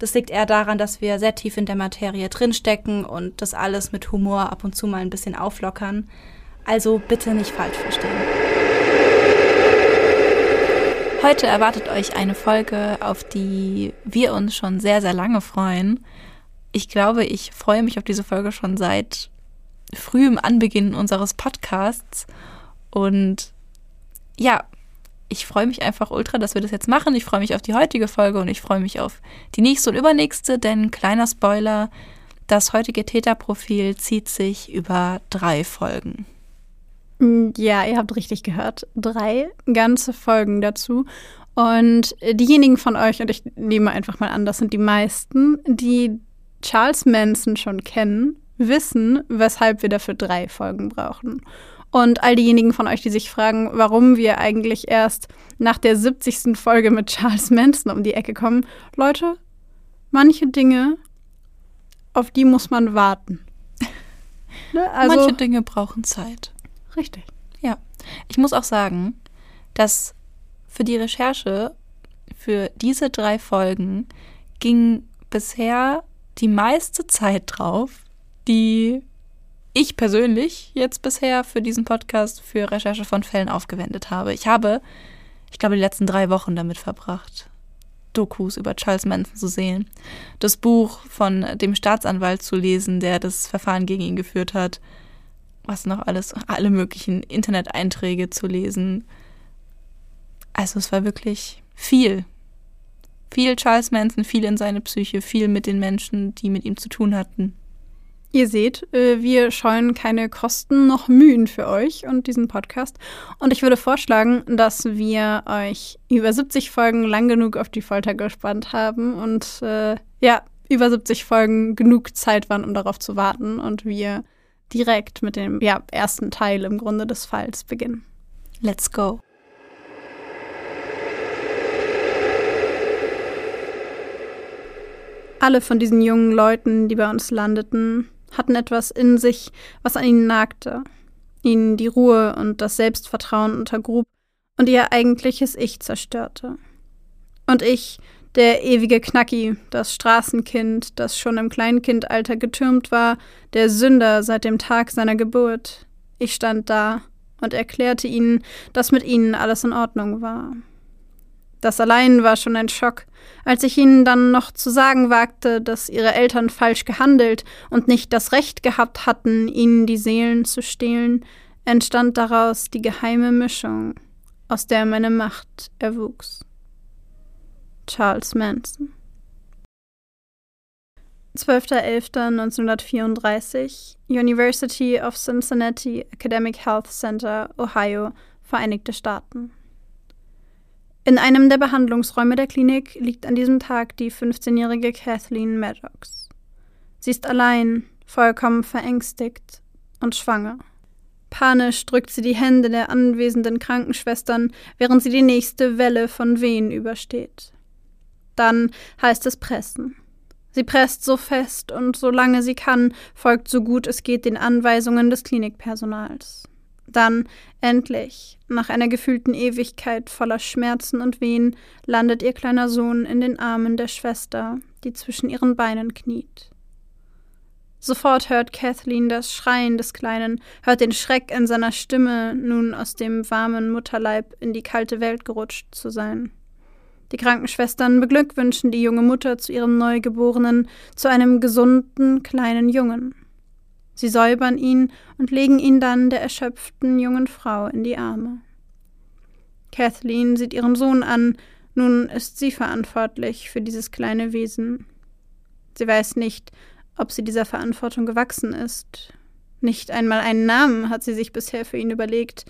Das liegt eher daran, dass wir sehr tief in der Materie drinstecken und das alles mit Humor ab und zu mal ein bisschen auflockern. Also bitte nicht falsch verstehen. Heute erwartet euch eine Folge, auf die wir uns schon sehr, sehr lange freuen. Ich glaube, ich freue mich auf diese Folge schon seit frühem Anbeginn unseres Podcasts. Und ja, ich freue mich einfach ultra, dass wir das jetzt machen. Ich freue mich auf die heutige Folge und ich freue mich auf die nächste und übernächste, denn kleiner Spoiler, das heutige Täterprofil zieht sich über drei Folgen. Mm, ja, ihr habt richtig gehört. Drei ganze Folgen dazu. Und diejenigen von euch, und ich nehme einfach mal an, das sind die meisten, die Charles Manson schon kennen, wissen, weshalb wir dafür drei Folgen brauchen. Und all diejenigen von euch, die sich fragen, warum wir eigentlich erst nach der 70. Folge mit Charles Manson um die Ecke kommen. Leute, manche Dinge, auf die muss man warten. ne? also, manche Dinge brauchen Zeit. Richtig. Ja. Ich muss auch sagen, dass für die Recherche für diese drei Folgen ging bisher die meiste Zeit drauf, die ich persönlich jetzt bisher für diesen Podcast für Recherche von Fällen aufgewendet habe. Ich habe, ich glaube, die letzten drei Wochen damit verbracht, Dokus über Charles Manson zu sehen, das Buch von dem Staatsanwalt zu lesen, der das Verfahren gegen ihn geführt hat, was noch alles, alle möglichen Internet-Einträge zu lesen. Also es war wirklich viel. Viel Charles Manson, viel in seine Psyche, viel mit den Menschen, die mit ihm zu tun hatten. Ihr seht, äh, wir scheuen keine Kosten noch Mühen für euch und diesen Podcast. Und ich würde vorschlagen, dass wir euch über 70 Folgen lang genug auf die Folter gespannt haben und äh, ja, über 70 Folgen genug Zeit waren, um darauf zu warten und wir direkt mit dem ja, ersten Teil im Grunde des Falls beginnen. Let's go. Alle von diesen jungen Leuten, die bei uns landeten, hatten etwas in sich, was an ihnen nagte, ihnen die Ruhe und das Selbstvertrauen untergrub und ihr eigentliches Ich zerstörte. Und ich, der ewige Knacki, das Straßenkind, das schon im Kleinkindalter getürmt war, der Sünder seit dem Tag seiner Geburt, ich stand da und erklärte ihnen, dass mit ihnen alles in Ordnung war. Das allein war schon ein Schock, als ich ihnen dann noch zu sagen wagte, dass ihre Eltern falsch gehandelt und nicht das Recht gehabt hatten, ihnen die Seelen zu stehlen, entstand daraus die geheime Mischung, aus der meine Macht erwuchs. Charles Manson 12.11.1934 University of Cincinnati Academic Health Center, Ohio, Vereinigte Staaten. In einem der Behandlungsräume der Klinik liegt an diesem Tag die 15-jährige Kathleen Maddox. Sie ist allein, vollkommen verängstigt und schwanger. Panisch drückt sie die Hände der anwesenden Krankenschwestern, während sie die nächste Welle von Wehen übersteht. Dann heißt es pressen. Sie presst so fest und solange sie kann, folgt so gut es geht den Anweisungen des Klinikpersonals. Dann, endlich, nach einer gefühlten Ewigkeit voller Schmerzen und Wehen, landet ihr kleiner Sohn in den Armen der Schwester, die zwischen ihren Beinen kniet. Sofort hört Kathleen das Schreien des Kleinen, hört den Schreck in seiner Stimme, nun aus dem warmen Mutterleib in die kalte Welt gerutscht zu sein. Die Krankenschwestern beglückwünschen die junge Mutter zu ihrem Neugeborenen, zu einem gesunden kleinen Jungen. Sie säubern ihn und legen ihn dann der erschöpften jungen Frau in die Arme. Kathleen sieht ihren Sohn an, nun ist sie verantwortlich für dieses kleine Wesen. Sie weiß nicht, ob sie dieser Verantwortung gewachsen ist. Nicht einmal einen Namen hat sie sich bisher für ihn überlegt.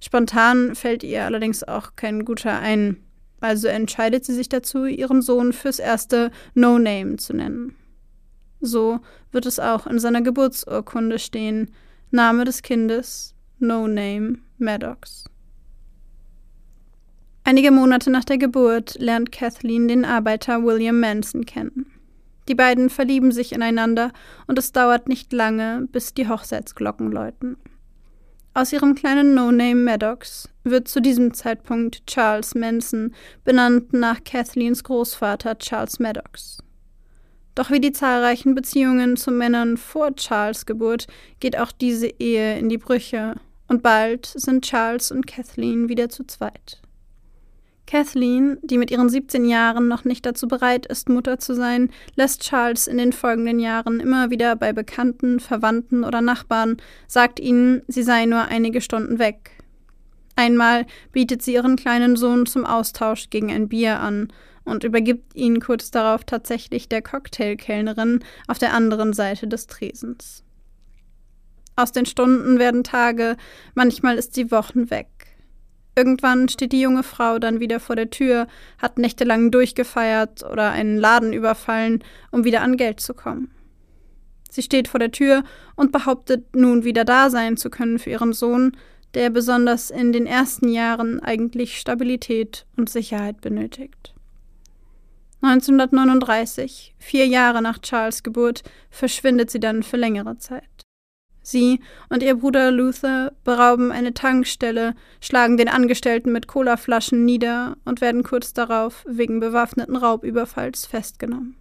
Spontan fällt ihr allerdings auch kein guter ein. Also entscheidet sie sich dazu, ihren Sohn fürs erste No Name zu nennen. So wird es auch in seiner Geburtsurkunde stehen. Name des Kindes No Name Maddox. Einige Monate nach der Geburt lernt Kathleen den Arbeiter William Manson kennen. Die beiden verlieben sich ineinander und es dauert nicht lange, bis die Hochzeitsglocken läuten. Aus ihrem kleinen No-Name Maddox wird zu diesem Zeitpunkt Charles Manson, benannt nach Kathleens Großvater Charles Maddox. Doch wie die zahlreichen Beziehungen zu Männern vor Charles Geburt geht auch diese Ehe in die Brüche, und bald sind Charles und Kathleen wieder zu zweit. Kathleen, die mit ihren 17 Jahren noch nicht dazu bereit ist, Mutter zu sein, lässt Charles in den folgenden Jahren immer wieder bei Bekannten, Verwandten oder Nachbarn, sagt ihnen, sie sei nur einige Stunden weg. Einmal bietet sie ihren kleinen Sohn zum Austausch gegen ein Bier an und übergibt ihn kurz darauf tatsächlich der Cocktailkellnerin auf der anderen Seite des Tresens. Aus den Stunden werden Tage, manchmal ist sie Wochen weg. Irgendwann steht die junge Frau dann wieder vor der Tür, hat nächtelang durchgefeiert oder einen Laden überfallen, um wieder an Geld zu kommen. Sie steht vor der Tür und behauptet nun wieder da sein zu können für ihren Sohn, der besonders in den ersten Jahren eigentlich Stabilität und Sicherheit benötigt. 1939, vier Jahre nach Charles Geburt, verschwindet sie dann für längere Zeit. Sie und ihr Bruder Luther berauben eine Tankstelle, schlagen den Angestellten mit Colaflaschen nieder und werden kurz darauf wegen bewaffneten Raubüberfalls festgenommen.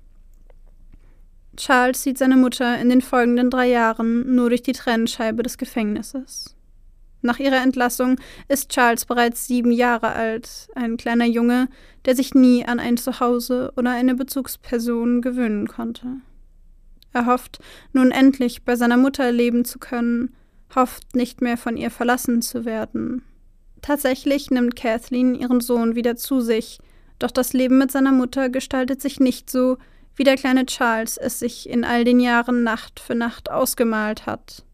Charles sieht seine Mutter in den folgenden drei Jahren nur durch die Trennscheibe des Gefängnisses. Nach ihrer Entlassung ist Charles bereits sieben Jahre alt, ein kleiner Junge, der sich nie an ein Zuhause oder eine Bezugsperson gewöhnen konnte. Er hofft, nun endlich bei seiner Mutter leben zu können, hofft nicht mehr von ihr verlassen zu werden. Tatsächlich nimmt Kathleen ihren Sohn wieder zu sich, doch das Leben mit seiner Mutter gestaltet sich nicht so, wie der kleine Charles es sich in all den Jahren Nacht für Nacht ausgemalt hat.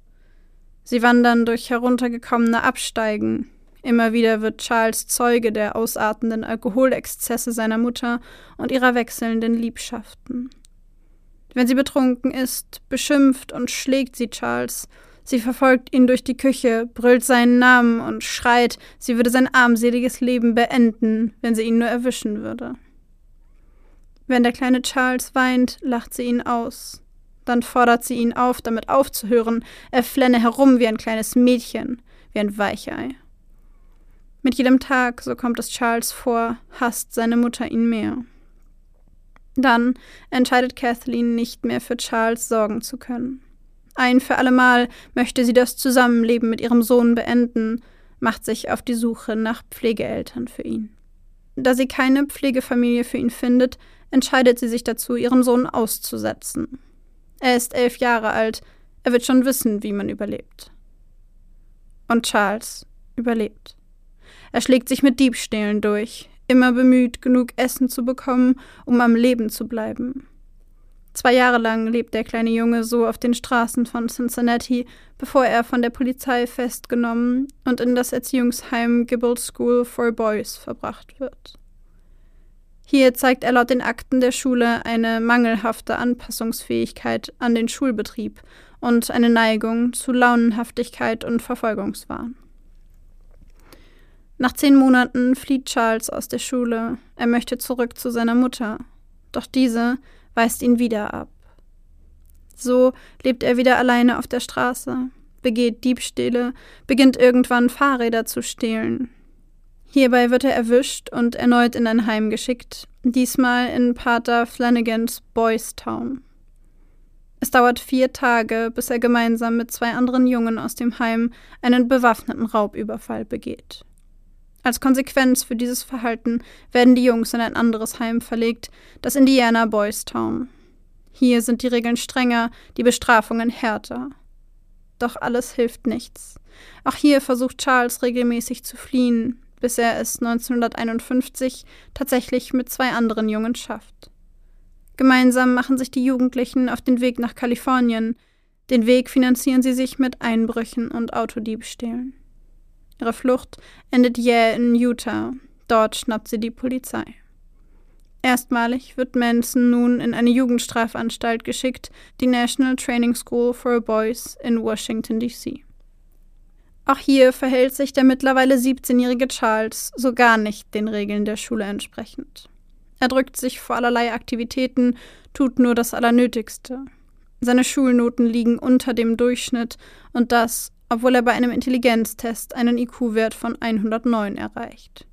Sie wandern durch heruntergekommene Absteigen. Immer wieder wird Charles Zeuge der ausartenden Alkoholexzesse seiner Mutter und ihrer wechselnden Liebschaften. Wenn sie betrunken ist, beschimpft und schlägt sie Charles. Sie verfolgt ihn durch die Küche, brüllt seinen Namen und schreit, sie würde sein armseliges Leben beenden, wenn sie ihn nur erwischen würde. Wenn der kleine Charles weint, lacht sie ihn aus. Dann fordert sie ihn auf, damit aufzuhören. Er flenne herum wie ein kleines Mädchen, wie ein Weichei. Mit jedem Tag, so kommt es Charles vor, hasst seine Mutter ihn mehr. Dann entscheidet Kathleen nicht mehr für Charles sorgen zu können. Ein für allemal möchte sie das Zusammenleben mit ihrem Sohn beenden, macht sich auf die Suche nach Pflegeeltern für ihn. Da sie keine Pflegefamilie für ihn findet, entscheidet sie sich dazu, ihren Sohn auszusetzen. Er ist elf Jahre alt, er wird schon wissen, wie man überlebt. Und Charles überlebt. Er schlägt sich mit Diebstählen durch, immer bemüht, genug Essen zu bekommen, um am Leben zu bleiben. Zwei Jahre lang lebt der kleine Junge so auf den Straßen von Cincinnati, bevor er von der Polizei festgenommen und in das Erziehungsheim Gibble School for Boys verbracht wird. Hier zeigt er laut den Akten der Schule eine mangelhafte Anpassungsfähigkeit an den Schulbetrieb und eine Neigung zu Launenhaftigkeit und Verfolgungswahn. Nach zehn Monaten flieht Charles aus der Schule. Er möchte zurück zu seiner Mutter. Doch diese weist ihn wieder ab. So lebt er wieder alleine auf der Straße, begeht Diebstähle, beginnt irgendwann Fahrräder zu stehlen. Hierbei wird er erwischt und erneut in ein Heim geschickt, diesmal in Pater Flanagans Boys Town. Es dauert vier Tage, bis er gemeinsam mit zwei anderen Jungen aus dem Heim einen bewaffneten Raubüberfall begeht. Als Konsequenz für dieses Verhalten werden die Jungs in ein anderes Heim verlegt, das Indiana Boys Town. Hier sind die Regeln strenger, die Bestrafungen härter. doch alles hilft nichts. Auch hier versucht Charles regelmäßig zu fliehen, bis er es 1951 tatsächlich mit zwei anderen Jungen schafft. Gemeinsam machen sich die Jugendlichen auf den Weg nach Kalifornien. Den Weg finanzieren sie sich mit Einbrüchen und Autodiebstählen. Ihre Flucht endet jäh in Utah. Dort schnappt sie die Polizei. Erstmalig wird Manson nun in eine Jugendstrafanstalt geschickt, die National Training School for Boys in Washington, D.C. Auch hier verhält sich der mittlerweile 17-jährige Charles so gar nicht den Regeln der Schule entsprechend. Er drückt sich vor allerlei Aktivitäten, tut nur das Allernötigste. Seine Schulnoten liegen unter dem Durchschnitt und das, obwohl er bei einem Intelligenztest einen IQ-Wert von 109 erreicht.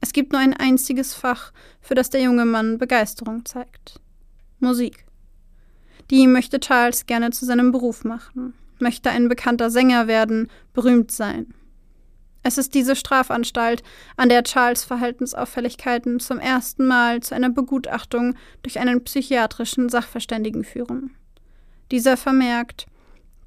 Es gibt nur ein einziges Fach, für das der junge Mann Begeisterung zeigt. Musik. Die möchte Charles gerne zu seinem Beruf machen, möchte ein bekannter Sänger werden, berühmt sein. Es ist diese Strafanstalt, an der Charles Verhaltensauffälligkeiten zum ersten Mal zu einer Begutachtung durch einen psychiatrischen Sachverständigen führen. Dieser vermerkt,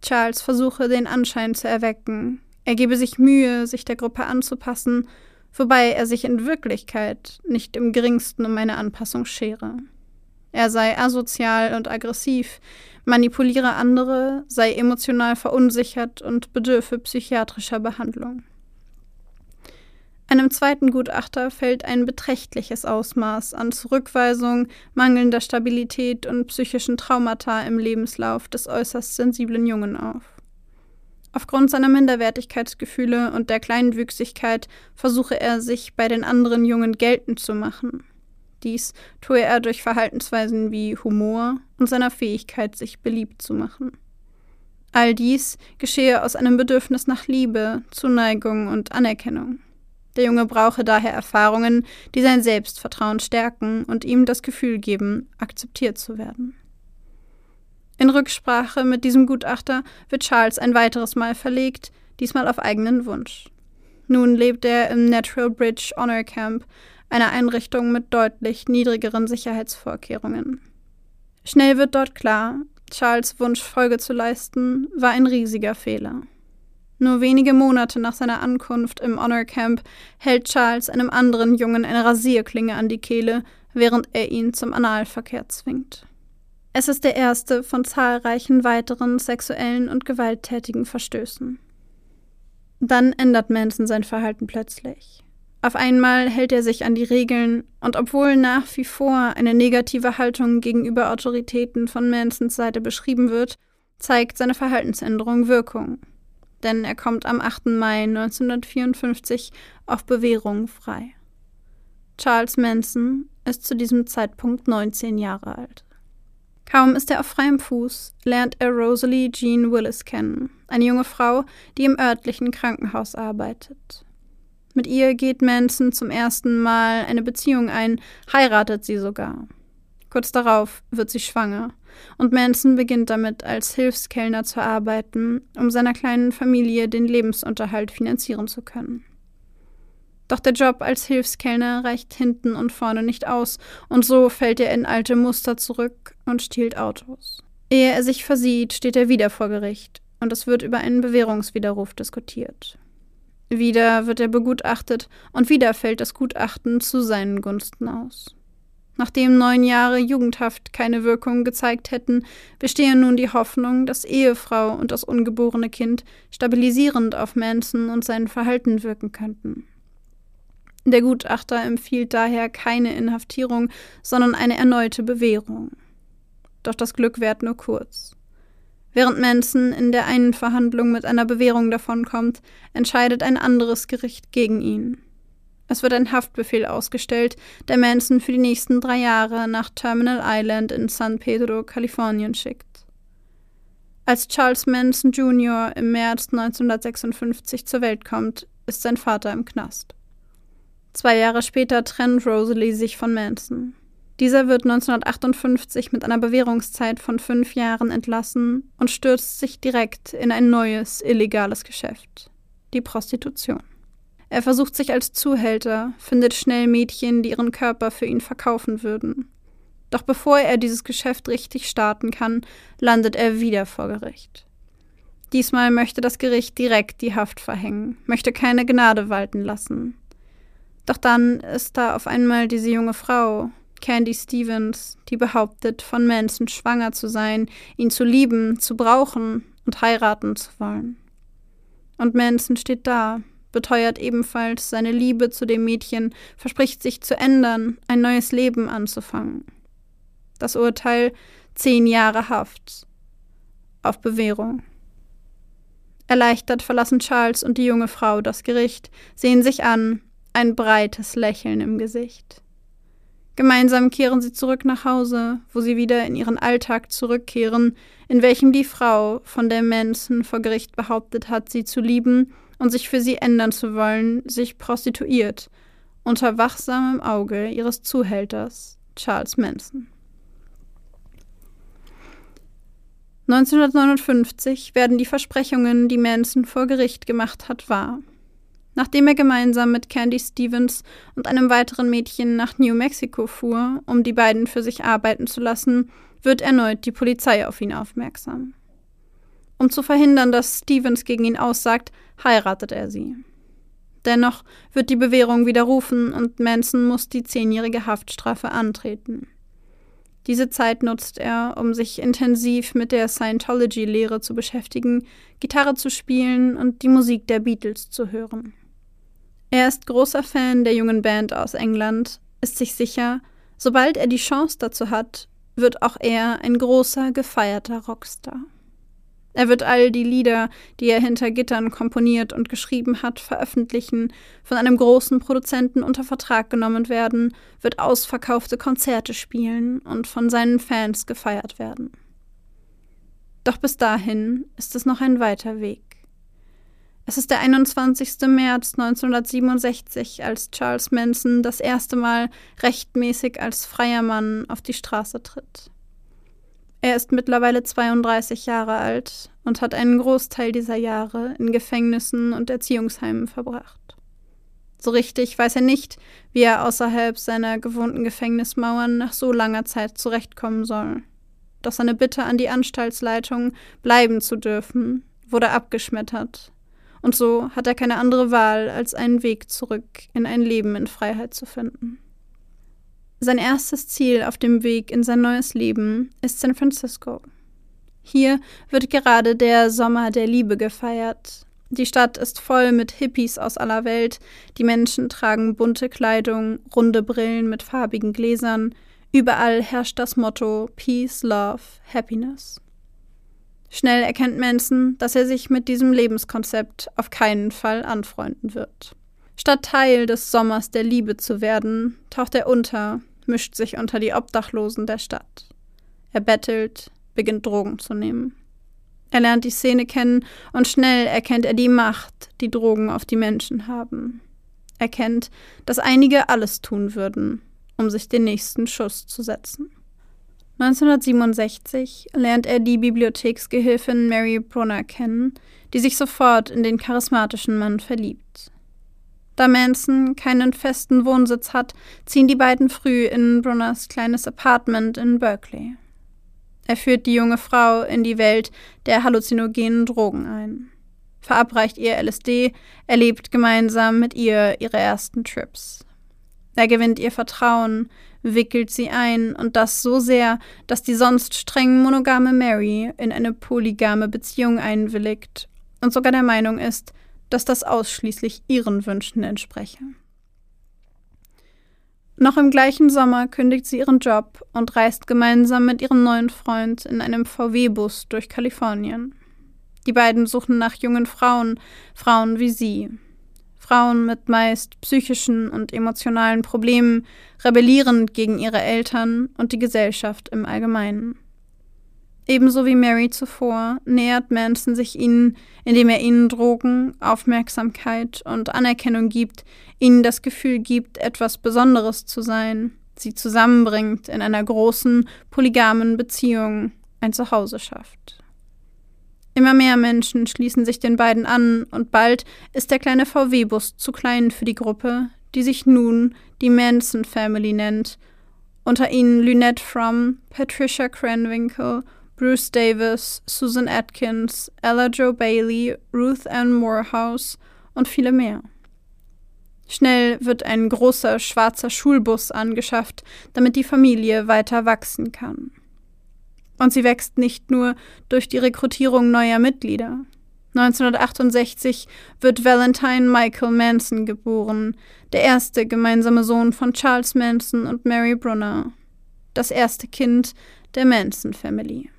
Charles versuche den Anschein zu erwecken, er gebe sich Mühe, sich der Gruppe anzupassen wobei er sich in Wirklichkeit nicht im geringsten um eine Anpassung schere. Er sei asozial und aggressiv, manipuliere andere, sei emotional verunsichert und bedürfe psychiatrischer Behandlung. Einem zweiten Gutachter fällt ein beträchtliches Ausmaß an Zurückweisung, mangelnder Stabilität und psychischen Traumata im Lebenslauf des äußerst sensiblen Jungen auf. Aufgrund seiner Minderwertigkeitsgefühle und der Kleinwüchsigkeit versuche er, sich bei den anderen Jungen geltend zu machen. Dies tue er durch Verhaltensweisen wie Humor und seiner Fähigkeit, sich beliebt zu machen. All dies geschehe aus einem Bedürfnis nach Liebe, Zuneigung und Anerkennung. Der Junge brauche daher Erfahrungen, die sein Selbstvertrauen stärken und ihm das Gefühl geben, akzeptiert zu werden. In Rücksprache mit diesem Gutachter wird Charles ein weiteres Mal verlegt, diesmal auf eigenen Wunsch. Nun lebt er im Natural Bridge Honor Camp, einer Einrichtung mit deutlich niedrigeren Sicherheitsvorkehrungen. Schnell wird dort klar, Charles Wunsch Folge zu leisten, war ein riesiger Fehler. Nur wenige Monate nach seiner Ankunft im Honor Camp hält Charles einem anderen Jungen eine Rasierklinge an die Kehle, während er ihn zum Analverkehr zwingt. Es ist der erste von zahlreichen weiteren sexuellen und gewalttätigen Verstößen. Dann ändert Manson sein Verhalten plötzlich. Auf einmal hält er sich an die Regeln und obwohl nach wie vor eine negative Haltung gegenüber Autoritäten von Mansons Seite beschrieben wird, zeigt seine Verhaltensänderung Wirkung. Denn er kommt am 8. Mai 1954 auf Bewährung frei. Charles Manson ist zu diesem Zeitpunkt 19 Jahre alt. Kaum ist er auf freiem Fuß, lernt er Rosalie Jean Willis kennen, eine junge Frau, die im örtlichen Krankenhaus arbeitet. Mit ihr geht Manson zum ersten Mal eine Beziehung ein, heiratet sie sogar. Kurz darauf wird sie schwanger und Manson beginnt damit, als Hilfskellner zu arbeiten, um seiner kleinen Familie den Lebensunterhalt finanzieren zu können. Doch der Job als Hilfskellner reicht hinten und vorne nicht aus, und so fällt er in alte Muster zurück und stiehlt Autos. Ehe er sich versieht, steht er wieder vor Gericht, und es wird über einen Bewährungswiderruf diskutiert. Wieder wird er begutachtet, und wieder fällt das Gutachten zu seinen Gunsten aus. Nachdem neun Jahre Jugendhaft keine Wirkung gezeigt hätten, bestehe nun die Hoffnung, dass Ehefrau und das ungeborene Kind stabilisierend auf Manson und sein Verhalten wirken könnten. Der Gutachter empfiehlt daher keine Inhaftierung, sondern eine erneute Bewährung. Doch das Glück währt nur kurz. Während Manson in der einen Verhandlung mit einer Bewährung davonkommt, entscheidet ein anderes Gericht gegen ihn. Es wird ein Haftbefehl ausgestellt, der Manson für die nächsten drei Jahre nach Terminal Island in San Pedro, Kalifornien schickt. Als Charles Manson Jr. im März 1956 zur Welt kommt, ist sein Vater im Knast. Zwei Jahre später trennt Rosalie sich von Manson. Dieser wird 1958 mit einer Bewährungszeit von fünf Jahren entlassen und stürzt sich direkt in ein neues, illegales Geschäft. Die Prostitution. Er versucht sich als Zuhälter, findet schnell Mädchen, die ihren Körper für ihn verkaufen würden. Doch bevor er dieses Geschäft richtig starten kann, landet er wieder vor Gericht. Diesmal möchte das Gericht direkt die Haft verhängen, möchte keine Gnade walten lassen. Doch dann ist da auf einmal diese junge Frau, Candy Stevens, die behauptet, von Manson schwanger zu sein, ihn zu lieben, zu brauchen und heiraten zu wollen. Und Manson steht da, beteuert ebenfalls seine Liebe zu dem Mädchen, verspricht sich zu ändern, ein neues Leben anzufangen. Das Urteil zehn Jahre Haft auf Bewährung. Erleichtert verlassen Charles und die junge Frau das Gericht, sehen sich an, ein breites Lächeln im Gesicht. Gemeinsam kehren sie zurück nach Hause, wo sie wieder in ihren Alltag zurückkehren, in welchem die Frau, von der Manson vor Gericht behauptet hat, sie zu lieben und sich für sie ändern zu wollen, sich prostituiert, unter wachsamem Auge ihres Zuhälters, Charles Manson. 1959 werden die Versprechungen, die Manson vor Gericht gemacht hat, wahr. Nachdem er gemeinsam mit Candy Stevens und einem weiteren Mädchen nach New Mexico fuhr, um die beiden für sich arbeiten zu lassen, wird erneut die Polizei auf ihn aufmerksam. Um zu verhindern, dass Stevens gegen ihn aussagt, heiratet er sie. Dennoch wird die Bewährung widerrufen und Manson muss die zehnjährige Haftstrafe antreten. Diese Zeit nutzt er, um sich intensiv mit der Scientology-Lehre zu beschäftigen, Gitarre zu spielen und die Musik der Beatles zu hören. Er ist großer Fan der jungen Band aus England, ist sich sicher, sobald er die Chance dazu hat, wird auch er ein großer, gefeierter Rockstar. Er wird all die Lieder, die er hinter Gittern komponiert und geschrieben hat, veröffentlichen, von einem großen Produzenten unter Vertrag genommen werden, wird ausverkaufte Konzerte spielen und von seinen Fans gefeiert werden. Doch bis dahin ist es noch ein weiter Weg. Es ist der 21. März 1967, als Charles Manson das erste Mal rechtmäßig als freier Mann auf die Straße tritt. Er ist mittlerweile 32 Jahre alt und hat einen Großteil dieser Jahre in Gefängnissen und Erziehungsheimen verbracht. So richtig weiß er nicht, wie er außerhalb seiner gewohnten Gefängnismauern nach so langer Zeit zurechtkommen soll. Doch seine Bitte an die Anstaltsleitung, bleiben zu dürfen, wurde abgeschmettert, und so hat er keine andere Wahl, als einen Weg zurück in ein Leben in Freiheit zu finden. Sein erstes Ziel auf dem Weg in sein neues Leben ist San Francisco. Hier wird gerade der Sommer der Liebe gefeiert. Die Stadt ist voll mit Hippies aus aller Welt, die Menschen tragen bunte Kleidung, runde Brillen mit farbigen Gläsern, überall herrscht das Motto Peace, Love, Happiness. Schnell erkennt Manson, dass er sich mit diesem Lebenskonzept auf keinen Fall anfreunden wird. Statt Teil des Sommers der Liebe zu werden, taucht er unter, mischt sich unter die Obdachlosen der Stadt. Er bettelt, beginnt Drogen zu nehmen. Er lernt die Szene kennen und schnell erkennt er die Macht, die Drogen auf die Menschen haben. Er kennt, dass einige alles tun würden, um sich den nächsten Schuss zu setzen. 1967 lernt er die Bibliotheksgehilfin Mary Brunner kennen, die sich sofort in den charismatischen Mann verliebt. Da Manson keinen festen Wohnsitz hat, ziehen die beiden früh in Brunners kleines Apartment in Berkeley. Er führt die junge Frau in die Welt der halluzinogenen Drogen ein, verabreicht ihr LSD, erlebt gemeinsam mit ihr ihre ersten Trips. Er gewinnt ihr Vertrauen, wickelt sie ein und das so sehr, dass die sonst streng monogame Mary in eine polygame Beziehung einwilligt und sogar der Meinung ist, dass das ausschließlich ihren Wünschen entspreche. Noch im gleichen Sommer kündigt sie ihren Job und reist gemeinsam mit ihrem neuen Freund in einem VW-Bus durch Kalifornien. Die beiden suchen nach jungen Frauen, Frauen wie sie, Frauen mit meist psychischen und emotionalen Problemen, rebellierend gegen ihre Eltern und die Gesellschaft im Allgemeinen. Ebenso wie Mary zuvor nähert Manson sich ihnen, indem er ihnen Drogen, Aufmerksamkeit und Anerkennung gibt, ihnen das Gefühl gibt, etwas Besonderes zu sein, sie zusammenbringt in einer großen, polygamen Beziehung, ein Zuhause schafft. Immer mehr Menschen schließen sich den beiden an und bald ist der kleine VW-Bus zu klein für die Gruppe, die sich nun die Manson Family nennt. Unter ihnen Lynette Fromm, Patricia Cranwinkle, Bruce Davis, Susan Atkins, Ella Joe Bailey, Ruth Ann Morehouse und viele mehr. Schnell wird ein großer schwarzer Schulbus angeschafft, damit die Familie weiter wachsen kann. Und sie wächst nicht nur durch die Rekrutierung neuer Mitglieder. 1968 wird Valentine Michael Manson geboren, der erste gemeinsame Sohn von Charles Manson und Mary Brunner, das erste Kind der Manson Family.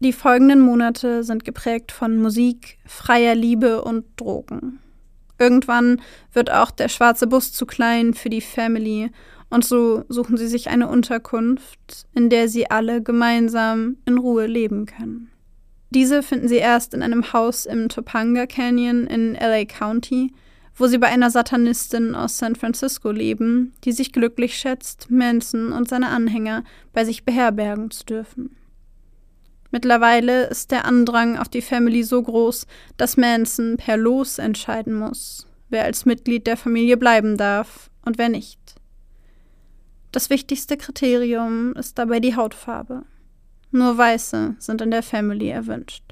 Die folgenden Monate sind geprägt von Musik, freier Liebe und Drogen. Irgendwann wird auch der schwarze Bus zu klein für die Family und so suchen sie sich eine Unterkunft, in der sie alle gemeinsam in Ruhe leben können. Diese finden sie erst in einem Haus im Topanga Canyon in LA County, wo sie bei einer Satanistin aus San Francisco leben, die sich glücklich schätzt, Manson und seine Anhänger bei sich beherbergen zu dürfen. Mittlerweile ist der Andrang auf die Family so groß, dass Manson per Los entscheiden muss, wer als Mitglied der Familie bleiben darf und wer nicht. Das wichtigste Kriterium ist dabei die Hautfarbe. Nur Weiße sind in der Family erwünscht.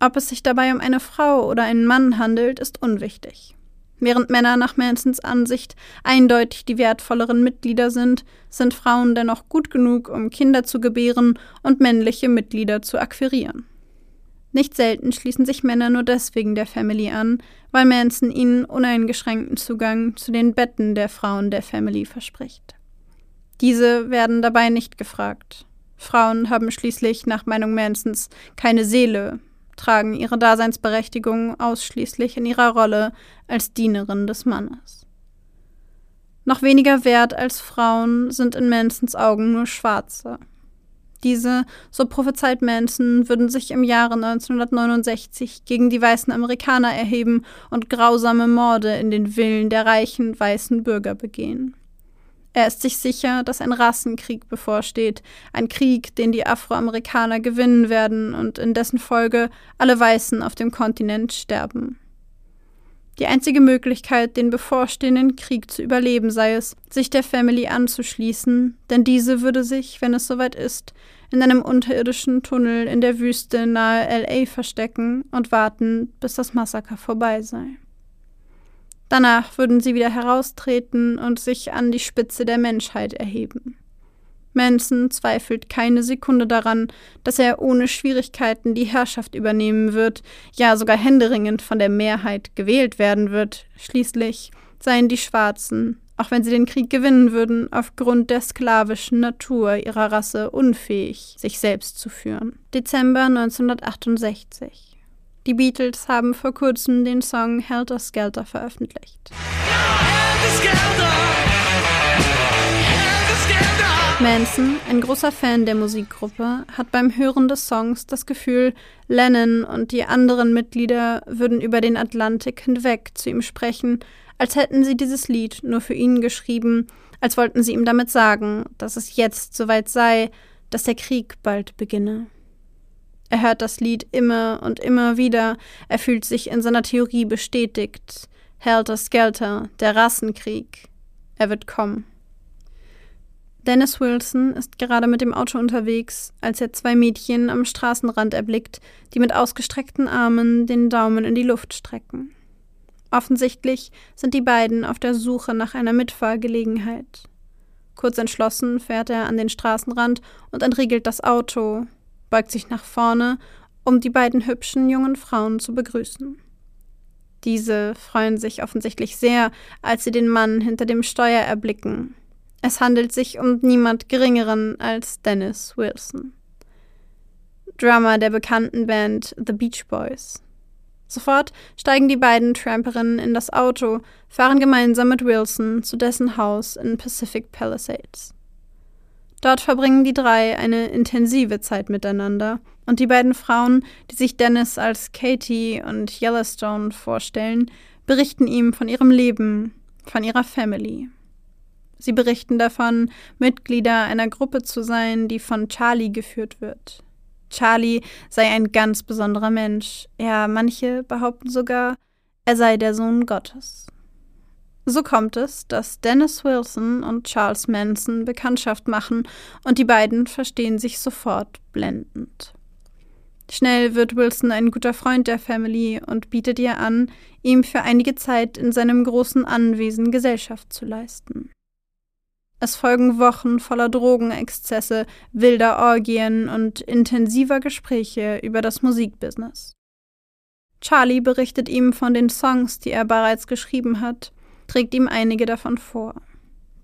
Ob es sich dabei um eine Frau oder einen Mann handelt, ist unwichtig. Während Männer nach Mansons Ansicht eindeutig die wertvolleren Mitglieder sind, sind Frauen dennoch gut genug, um Kinder zu gebären und männliche Mitglieder zu akquirieren. Nicht selten schließen sich Männer nur deswegen der Family an, weil Manson ihnen uneingeschränkten Zugang zu den Betten der Frauen der Family verspricht. Diese werden dabei nicht gefragt. Frauen haben schließlich nach Meinung Mansons keine Seele, tragen ihre Daseinsberechtigung ausschließlich in ihrer Rolle als Dienerin des Mannes. Noch weniger wert als Frauen sind in Mansons Augen nur Schwarze. Diese, so prophezeit Manson, würden sich im Jahre 1969 gegen die weißen Amerikaner erheben und grausame Morde in den Villen der reichen weißen Bürger begehen. Er ist sich sicher, dass ein Rassenkrieg bevorsteht, ein Krieg, den die Afroamerikaner gewinnen werden und in dessen Folge alle Weißen auf dem Kontinent sterben. Die einzige Möglichkeit, den bevorstehenden Krieg zu überleben, sei es, sich der Family anzuschließen, denn diese würde sich, wenn es soweit ist, in einem unterirdischen Tunnel in der Wüste nahe LA verstecken und warten, bis das Massaker vorbei sei. Danach würden sie wieder heraustreten und sich an die Spitze der Menschheit erheben. Manson zweifelt keine Sekunde daran, dass er ohne Schwierigkeiten die Herrschaft übernehmen wird, ja sogar händeringend von der Mehrheit gewählt werden wird. Schließlich seien die Schwarzen, auch wenn sie den Krieg gewinnen würden, aufgrund der sklavischen Natur ihrer Rasse unfähig, sich selbst zu führen. Dezember 1968 die Beatles haben vor kurzem den Song Helter Skelter veröffentlicht. Manson, ein großer Fan der Musikgruppe, hat beim Hören des Songs das Gefühl, Lennon und die anderen Mitglieder würden über den Atlantik hinweg zu ihm sprechen, als hätten sie dieses Lied nur für ihn geschrieben, als wollten sie ihm damit sagen, dass es jetzt soweit sei, dass der Krieg bald beginne. Er hört das Lied immer und immer wieder. Er fühlt sich in seiner Theorie bestätigt. Helter Skelter, der Rassenkrieg. Er wird kommen. Dennis Wilson ist gerade mit dem Auto unterwegs, als er zwei Mädchen am Straßenrand erblickt, die mit ausgestreckten Armen den Daumen in die Luft strecken. Offensichtlich sind die beiden auf der Suche nach einer Mitfahrgelegenheit. Kurz entschlossen fährt er an den Straßenrand und entriegelt das Auto, beugt sich nach vorne, um die beiden hübschen jungen Frauen zu begrüßen. Diese freuen sich offensichtlich sehr, als sie den Mann hinter dem Steuer erblicken. Es handelt sich um niemand Geringeren als Dennis Wilson, Drummer der bekannten Band The Beach Boys. Sofort steigen die beiden Tramperinnen in das Auto, fahren gemeinsam mit Wilson zu dessen Haus in Pacific Palisades. Dort verbringen die drei eine intensive Zeit miteinander und die beiden Frauen, die sich Dennis als Katie und Yellowstone vorstellen, berichten ihm von ihrem Leben, von ihrer Family. Sie berichten davon, Mitglieder einer Gruppe zu sein, die von Charlie geführt wird. Charlie sei ein ganz besonderer Mensch. Ja, manche behaupten sogar, er sei der Sohn Gottes. So kommt es, dass Dennis Wilson und Charles Manson Bekanntschaft machen und die beiden verstehen sich sofort blendend. Schnell wird Wilson ein guter Freund der Family und bietet ihr an, ihm für einige Zeit in seinem großen Anwesen Gesellschaft zu leisten. Es folgen Wochen voller Drogenexzesse, wilder Orgien und intensiver Gespräche über das Musikbusiness. Charlie berichtet ihm von den Songs, die er bereits geschrieben hat, trägt ihm einige davon vor.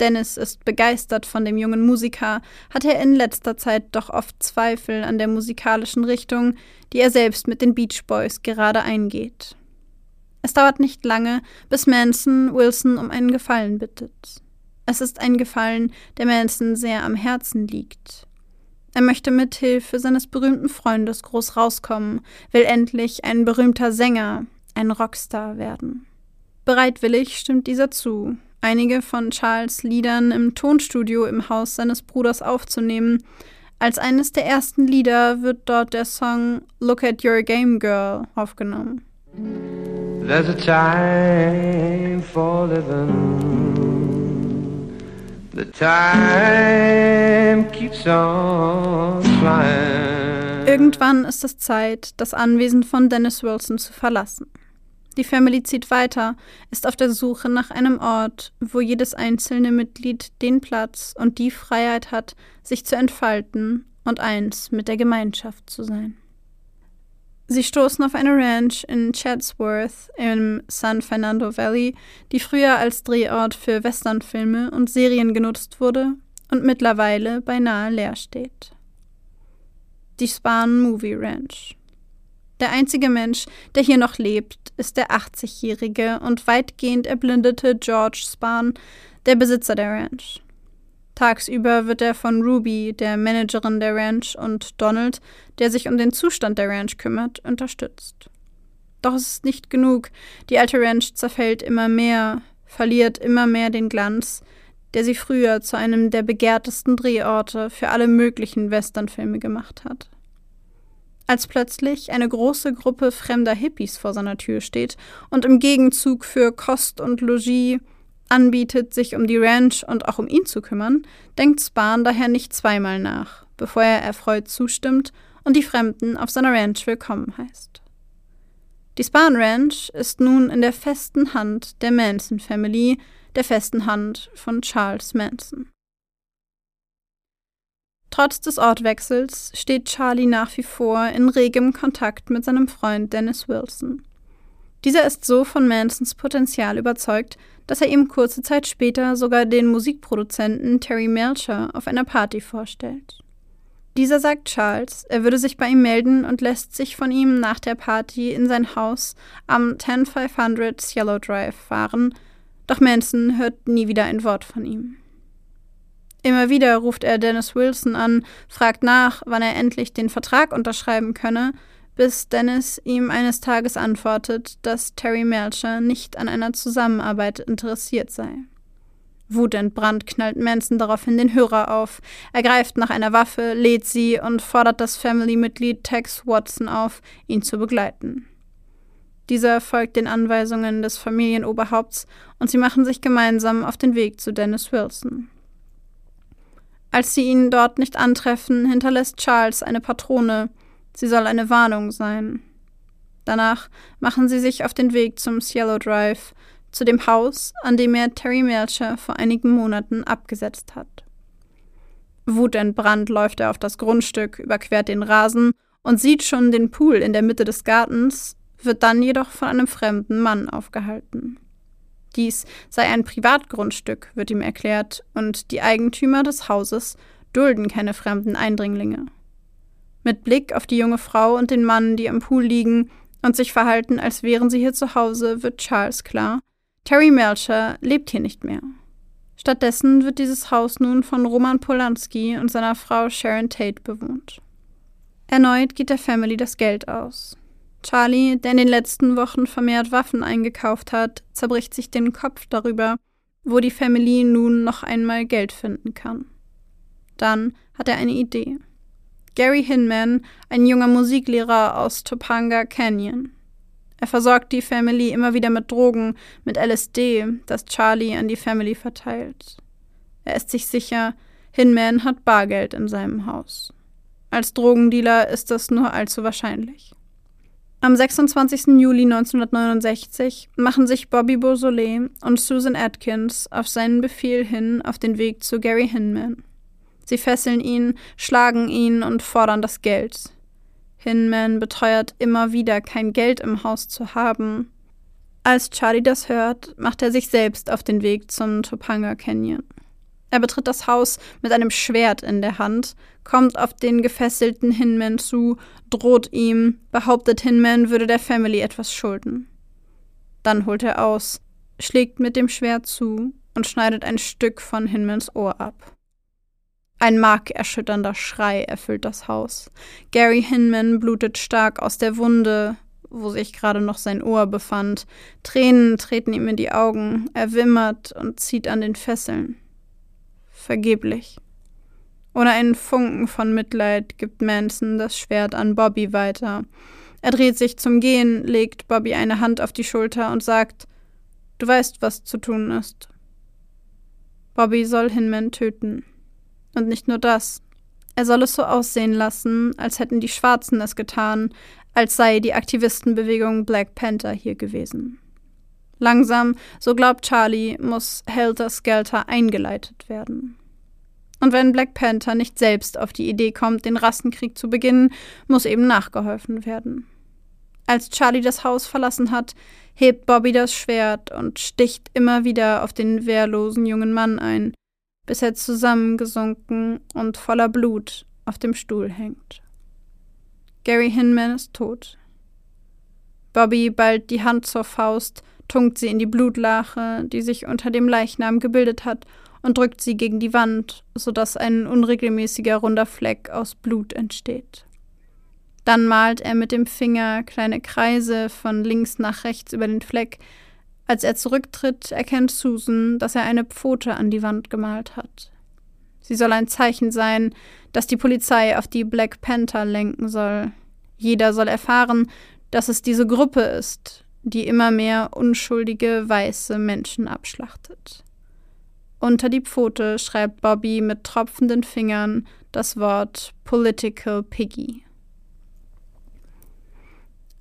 Dennis ist begeistert von dem jungen Musiker, hat er in letzter Zeit doch oft Zweifel an der musikalischen Richtung, die er selbst mit den Beach Boys gerade eingeht. Es dauert nicht lange, bis Manson Wilson um einen Gefallen bittet. Es ist ein Gefallen, der Manson sehr am Herzen liegt. Er möchte mit Hilfe seines berühmten Freundes groß rauskommen, will endlich ein berühmter Sänger, ein Rockstar werden. Bereitwillig stimmt dieser zu, einige von Charles Liedern im Tonstudio im Haus seines Bruders aufzunehmen. Als eines der ersten Lieder wird dort der Song Look at Your Game Girl aufgenommen. There's a time for living. The time keeps on flying. Irgendwann ist es Zeit, das Anwesen von Dennis Wilson zu verlassen. Die Family zieht weiter, ist auf der Suche nach einem Ort, wo jedes einzelne Mitglied den Platz und die Freiheit hat, sich zu entfalten und eins mit der Gemeinschaft zu sein. Sie stoßen auf eine Ranch in Chatsworth im San Fernando Valley, die früher als Drehort für Westernfilme und Serien genutzt wurde und mittlerweile beinahe leer steht. Die Spahn Movie Ranch. Der einzige Mensch, der hier noch lebt, ist der 80-jährige und weitgehend erblindete George Spahn, der Besitzer der Ranch. Tagsüber wird er von Ruby, der Managerin der Ranch, und Donald, der sich um den Zustand der Ranch kümmert, unterstützt. Doch es ist nicht genug. Die alte Ranch zerfällt immer mehr, verliert immer mehr den Glanz, der sie früher zu einem der begehrtesten Drehorte für alle möglichen Westernfilme gemacht hat als plötzlich eine große Gruppe fremder Hippies vor seiner Tür steht und im Gegenzug für Kost und Logis anbietet, sich um die Ranch und auch um ihn zu kümmern, denkt Spahn daher nicht zweimal nach, bevor er erfreut zustimmt und die Fremden auf seiner Ranch willkommen heißt. Die Spahn Ranch ist nun in der festen Hand der Manson Family, der festen Hand von Charles Manson. Trotz des Ortwechsels steht Charlie nach wie vor in regem Kontakt mit seinem Freund Dennis Wilson. Dieser ist so von Mansons Potenzial überzeugt, dass er ihm kurze Zeit später sogar den Musikproduzenten Terry Melcher auf einer Party vorstellt. Dieser sagt Charles, er würde sich bei ihm melden und lässt sich von ihm nach der Party in sein Haus am 10500 Cielo Drive fahren, doch Manson hört nie wieder ein Wort von ihm. Immer wieder ruft er Dennis Wilson an, fragt nach, wann er endlich den Vertrag unterschreiben könne, bis Dennis ihm eines Tages antwortet, dass Terry Melcher nicht an einer Zusammenarbeit interessiert sei. Wutentbrannt knallt Manson daraufhin den Hörer auf. Er greift nach einer Waffe, lädt sie und fordert das Family-Mitglied Tex Watson auf, ihn zu begleiten. Dieser folgt den Anweisungen des Familienoberhaupts und sie machen sich gemeinsam auf den Weg zu Dennis Wilson. Als sie ihn dort nicht antreffen, hinterlässt Charles eine Patrone. Sie soll eine Warnung sein. Danach machen sie sich auf den Weg zum Cielo Drive, zu dem Haus, an dem er Terry Melcher vor einigen Monaten abgesetzt hat. Wutentbrannt läuft er auf das Grundstück, überquert den Rasen und sieht schon den Pool in der Mitte des Gartens, wird dann jedoch von einem fremden Mann aufgehalten. Dies sei ein Privatgrundstück, wird ihm erklärt, und die Eigentümer des Hauses dulden keine fremden Eindringlinge. Mit Blick auf die junge Frau und den Mann, die am Pool liegen und sich verhalten, als wären sie hier zu Hause, wird Charles klar, Terry Melcher lebt hier nicht mehr. Stattdessen wird dieses Haus nun von Roman Polanski und seiner Frau Sharon Tate bewohnt. Erneut geht der Family das Geld aus. Charlie, der in den letzten Wochen vermehrt Waffen eingekauft hat, zerbricht sich den Kopf darüber, wo die Family nun noch einmal Geld finden kann. Dann hat er eine Idee. Gary Hinman, ein junger Musiklehrer aus Topanga Canyon. Er versorgt die Family immer wieder mit Drogen, mit LSD, das Charlie an die Family verteilt. Er ist sich sicher, Hinman hat Bargeld in seinem Haus. Als Drogendealer ist das nur allzu wahrscheinlich. Am 26. Juli 1969 machen sich Bobby Beausoleil und Susan Atkins auf seinen Befehl hin auf den Weg zu Gary Hinman. Sie fesseln ihn, schlagen ihn und fordern das Geld. Hinman beteuert immer wieder, kein Geld im Haus zu haben. Als Charlie das hört, macht er sich selbst auf den Weg zum Topanga Canyon. Er betritt das Haus mit einem Schwert in der Hand, kommt auf den gefesselten Hinman zu, droht ihm, behauptet Hinman würde der Family etwas schulden. Dann holt er aus, schlägt mit dem Schwert zu und schneidet ein Stück von Hinmans Ohr ab. Ein markerschütternder Schrei erfüllt das Haus. Gary Hinman blutet stark aus der Wunde, wo sich gerade noch sein Ohr befand. Tränen treten ihm in die Augen, er wimmert und zieht an den Fesseln. Vergeblich. Ohne einen Funken von Mitleid gibt Manson das Schwert an Bobby weiter. Er dreht sich zum Gehen, legt Bobby eine Hand auf die Schulter und sagt, Du weißt, was zu tun ist. Bobby soll Hinman töten. Und nicht nur das. Er soll es so aussehen lassen, als hätten die Schwarzen es getan, als sei die Aktivistenbewegung Black Panther hier gewesen. Langsam, so glaubt Charlie, muss Helter Skelter eingeleitet werden. Und wenn Black Panther nicht selbst auf die Idee kommt, den Rassenkrieg zu beginnen, muss eben nachgeholfen werden. Als Charlie das Haus verlassen hat, hebt Bobby das Schwert und sticht immer wieder auf den wehrlosen jungen Mann ein, bis er zusammengesunken und voller Blut auf dem Stuhl hängt. Gary Hinman ist tot. Bobby ballt die Hand zur Faust, tunkt sie in die Blutlache, die sich unter dem Leichnam gebildet hat, und drückt sie gegen die Wand, sodass ein unregelmäßiger runder Fleck aus Blut entsteht. Dann malt er mit dem Finger kleine Kreise von links nach rechts über den Fleck, als er zurücktritt, erkennt Susan, dass er eine Pfote an die Wand gemalt hat. Sie soll ein Zeichen sein, das die Polizei auf die Black Panther lenken soll. Jeder soll erfahren, dass es diese Gruppe ist, die immer mehr unschuldige weiße Menschen abschlachtet. Unter die Pfote schreibt Bobby mit tropfenden Fingern das Wort Political Piggy.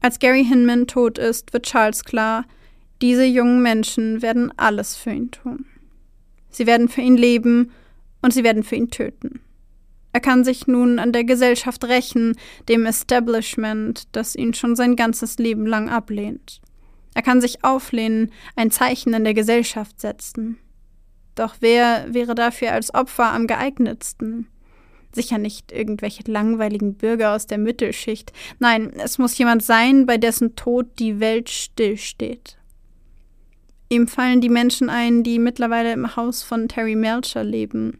Als Gary Hinman tot ist, wird Charles klar, diese jungen Menschen werden alles für ihn tun. Sie werden für ihn leben und sie werden für ihn töten. Er kann sich nun an der Gesellschaft rächen, dem Establishment, das ihn schon sein ganzes Leben lang ablehnt. Er kann sich auflehnen, ein Zeichen in der Gesellschaft setzen. Doch wer wäre dafür als Opfer am geeignetsten? Sicher nicht irgendwelche langweiligen Bürger aus der Mittelschicht. Nein, es muss jemand sein, bei dessen Tod die Welt stillsteht. Ihm fallen die Menschen ein, die mittlerweile im Haus von Terry Melcher leben.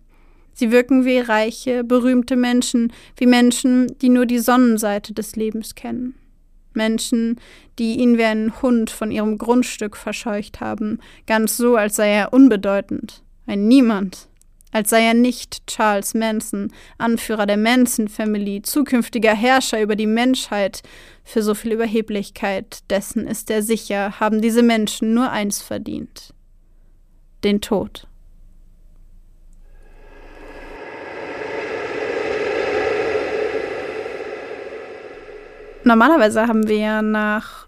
Sie wirken wie reiche, berühmte Menschen, wie Menschen, die nur die Sonnenseite des Lebens kennen. Menschen, die ihn wie einen Hund von ihrem Grundstück verscheucht haben, ganz so, als sei er unbedeutend, ein Niemand als sei er nicht Charles Manson, Anführer der Manson Family, zukünftiger Herrscher über die Menschheit. Für so viel Überheblichkeit, dessen ist er sicher, haben diese Menschen nur eins verdient. Den Tod. Normalerweise haben wir ja nach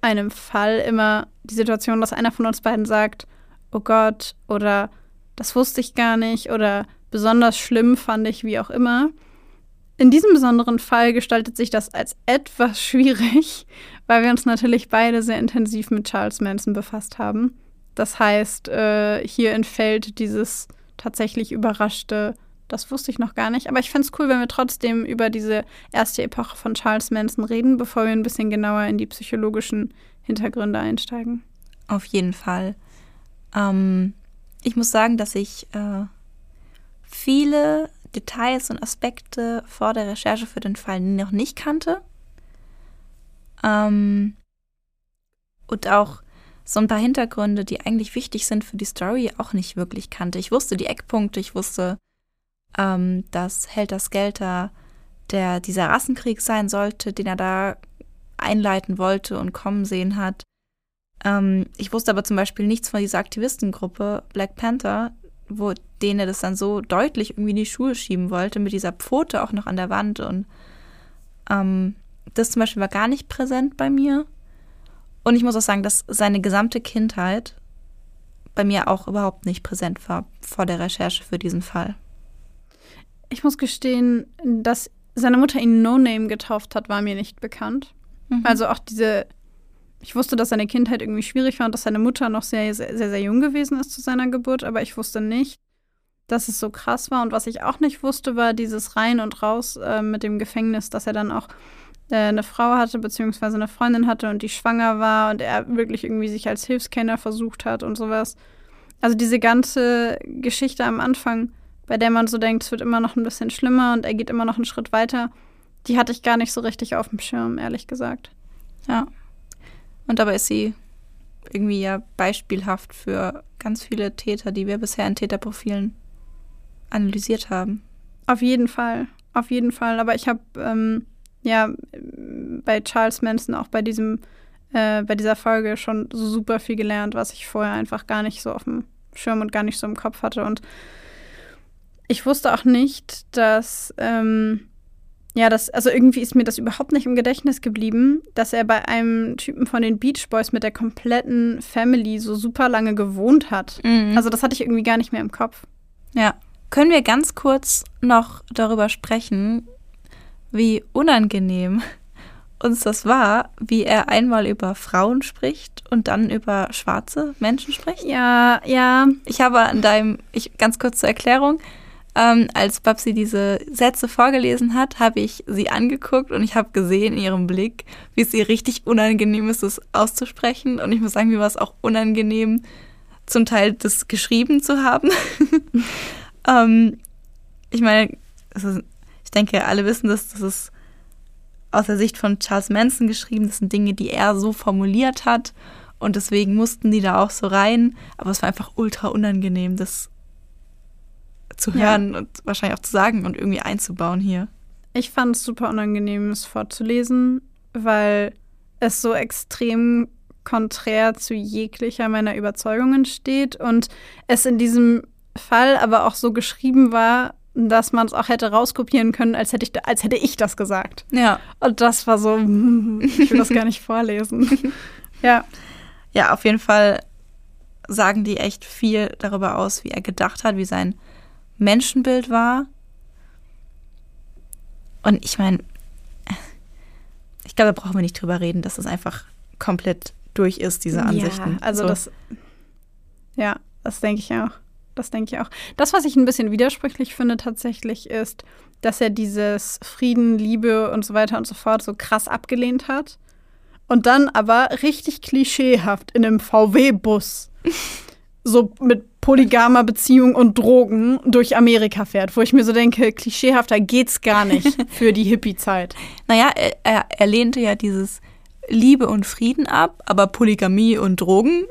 einem Fall immer die Situation, dass einer von uns beiden sagt, oh Gott, oder das wusste ich gar nicht oder besonders schlimm fand ich, wie auch immer. In diesem besonderen Fall gestaltet sich das als etwas schwierig, weil wir uns natürlich beide sehr intensiv mit Charles Manson befasst haben. Das heißt, äh, hier entfällt dieses tatsächlich überraschte, das wusste ich noch gar nicht. Aber ich fände es cool, wenn wir trotzdem über diese erste Epoche von Charles Manson reden, bevor wir ein bisschen genauer in die psychologischen Hintergründe einsteigen. Auf jeden Fall. Ähm, ich muss sagen, dass ich äh, viele Details und Aspekte vor der Recherche für den Fall noch nicht kannte. Ähm, und auch so ein paar Hintergründe, die eigentlich wichtig sind für die Story, auch nicht wirklich kannte. Ich wusste die Eckpunkte, ich wusste, ähm, dass Helter Skelter der dieser Rassenkrieg sein sollte, den er da einleiten wollte und kommen sehen hat. Ähm, ich wusste aber zum Beispiel nichts von dieser Aktivistengruppe Black Panther, wo denen er das dann so deutlich irgendwie in die Schuhe schieben wollte, mit dieser Pfote auch noch an der Wand. Und ähm, das zum Beispiel war gar nicht präsent bei mir. Und ich muss auch sagen, dass seine gesamte Kindheit bei mir auch überhaupt nicht präsent war vor der Recherche für diesen Fall. Ich muss gestehen, dass seine Mutter ihn No Name getauft hat, war mir nicht bekannt. Mhm. Also auch diese, ich wusste, dass seine Kindheit irgendwie schwierig war und dass seine Mutter noch sehr, sehr, sehr, sehr jung gewesen ist zu seiner Geburt, aber ich wusste nicht, dass es so krass war. Und was ich auch nicht wusste, war dieses Rein und Raus äh, mit dem Gefängnis, dass er dann auch äh, eine Frau hatte, beziehungsweise eine Freundin hatte und die schwanger war und er wirklich irgendwie sich als Hilfskenner versucht hat und sowas. Also diese ganze Geschichte am Anfang, bei der man so denkt, es wird immer noch ein bisschen schlimmer und er geht immer noch einen Schritt weiter, die hatte ich gar nicht so richtig auf dem Schirm, ehrlich gesagt. Ja. Und dabei ist sie irgendwie ja beispielhaft für ganz viele Täter, die wir bisher in Täterprofilen analysiert haben. Auf jeden Fall, auf jeden Fall. Aber ich habe ähm, ja bei Charles Manson auch bei diesem äh, bei dieser Folge schon so super viel gelernt, was ich vorher einfach gar nicht so auf dem Schirm und gar nicht so im Kopf hatte. Und ich wusste auch nicht, dass ähm, ja, das, also irgendwie ist mir das überhaupt nicht im Gedächtnis geblieben, dass er bei einem Typen von den Beach Boys mit der kompletten Family so super lange gewohnt hat. Mhm. Also das hatte ich irgendwie gar nicht mehr im Kopf. Ja. Können wir ganz kurz noch darüber sprechen, wie unangenehm uns das war, wie er einmal über Frauen spricht und dann über schwarze Menschen spricht? Ja, ja. Ich habe an deinem, ich, ganz kurz zur Erklärung, ähm, als Babsi diese Sätze vorgelesen hat, habe ich sie angeguckt und ich habe gesehen in ihrem Blick, wie es ihr richtig unangenehm ist, das auszusprechen. Und ich muss sagen, mir war es auch unangenehm, zum Teil das geschrieben zu haben. ähm, ich meine, ist, ich denke, alle wissen das, das ist aus der Sicht von Charles Manson geschrieben. Das sind Dinge, die er so formuliert hat. Und deswegen mussten die da auch so rein. Aber es war einfach ultra unangenehm, das zu hören ja. und wahrscheinlich auch zu sagen und irgendwie einzubauen hier. Ich fand es super unangenehm, es vorzulesen, weil es so extrem konträr zu jeglicher meiner Überzeugungen steht und es in diesem Fall aber auch so geschrieben war, dass man es auch hätte rauskopieren können, als hätte ich, als hätte ich das gesagt. Ja. Und das war so, ich will das gar nicht vorlesen. ja. Ja, auf jeden Fall sagen die echt viel darüber aus, wie er gedacht hat, wie sein Menschenbild war. Und ich meine, ich glaube, da brauchen wir nicht drüber reden, dass es einfach komplett durch ist, diese Ansichten. Ja, also so. das, ja, das denke ich auch. Das denke ich auch. Das, was ich ein bisschen widersprüchlich finde tatsächlich, ist, dass er dieses Frieden, Liebe und so weiter und so fort so krass abgelehnt hat. Und dann aber richtig klischeehaft in einem VW-Bus so mit polygamer Beziehung und Drogen durch Amerika fährt, wo ich mir so denke, klischeehafter geht's gar nicht für die Hippie-Zeit. Naja, er, er lehnte ja dieses Liebe und Frieden ab, aber Polygamie und Drogen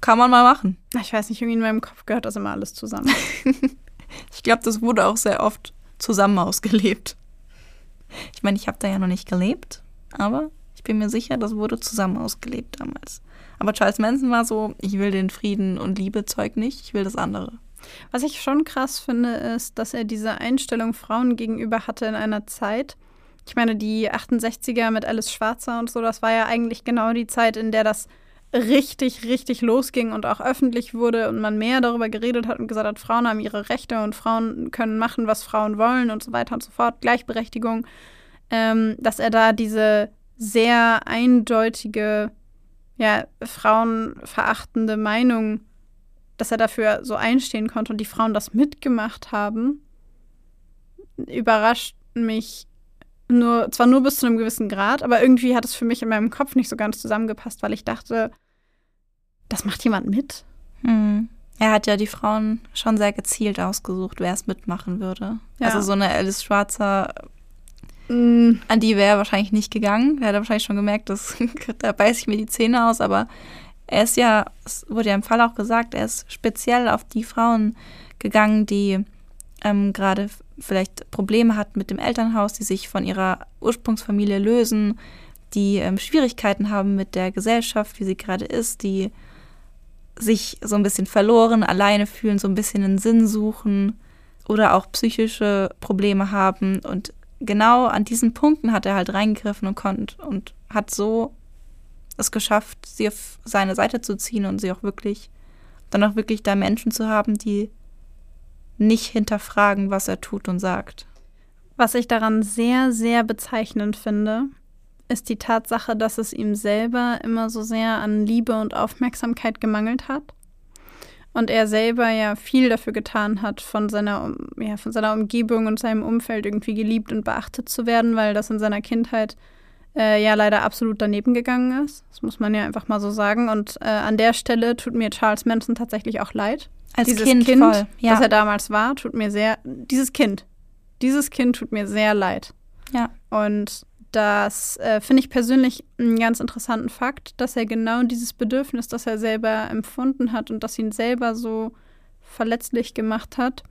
kann man mal machen. Ich weiß nicht, irgendwie in meinem Kopf gehört das immer alles zusammen. ich glaube, das wurde auch sehr oft zusammen ausgelebt. Ich meine, ich habe da ja noch nicht gelebt, aber ich bin mir sicher, das wurde zusammen ausgelebt damals. Aber Charles Manson war so, ich will den Frieden und Liebe Zeug nicht, ich will das andere. Was ich schon krass finde, ist, dass er diese Einstellung Frauen gegenüber hatte in einer Zeit. Ich meine, die 68er mit Alice Schwarzer und so, das war ja eigentlich genau die Zeit, in der das richtig, richtig losging und auch öffentlich wurde und man mehr darüber geredet hat und gesagt hat, Frauen haben ihre Rechte und Frauen können machen, was Frauen wollen und so weiter und so fort, Gleichberechtigung, ähm, dass er da diese sehr eindeutige ja, frauenverachtende Meinung, dass er dafür so einstehen konnte und die Frauen das mitgemacht haben, überrascht mich nur, zwar nur bis zu einem gewissen Grad, aber irgendwie hat es für mich in meinem Kopf nicht so ganz zusammengepasst, weil ich dachte, das macht jemand mit. Hm. Er hat ja die Frauen schon sehr gezielt ausgesucht, wer es mitmachen würde. Ja. Also so eine Alice Schwarzer Mm, an die wäre er wahrscheinlich nicht gegangen. Er hätte wahrscheinlich schon gemerkt, dass da beiße ich mir die Zähne aus, aber er ist ja, es wurde ja im Fall auch gesagt, er ist speziell auf die Frauen gegangen, die ähm, gerade vielleicht Probleme hatten mit dem Elternhaus, die sich von ihrer Ursprungsfamilie lösen, die ähm, Schwierigkeiten haben mit der Gesellschaft, wie sie gerade ist, die sich so ein bisschen verloren, alleine fühlen, so ein bisschen einen Sinn suchen oder auch psychische Probleme haben. Und genau an diesen Punkten hat er halt reingegriffen und konnte und hat so es geschafft, sie auf seine Seite zu ziehen und sie auch wirklich, dann auch wirklich da Menschen zu haben, die nicht hinterfragen, was er tut und sagt. Was ich daran sehr, sehr bezeichnend finde, ist die Tatsache, dass es ihm selber immer so sehr an Liebe und Aufmerksamkeit gemangelt hat. Und er selber ja viel dafür getan hat, von seiner, ja, von seiner Umgebung und seinem Umfeld irgendwie geliebt und beachtet zu werden, weil das in seiner Kindheit äh, ja leider absolut daneben gegangen ist. Das muss man ja einfach mal so sagen. Und äh, an der Stelle tut mir Charles Manson tatsächlich auch leid. Als dieses Kind, Kind voll, ja. das er damals war, tut mir sehr, dieses Kind, dieses Kind tut mir sehr leid. Ja. Und das äh, finde ich persönlich einen ganz interessanten Fakt, dass er genau dieses Bedürfnis, das er selber empfunden hat und das ihn selber so verletzlich gemacht hat,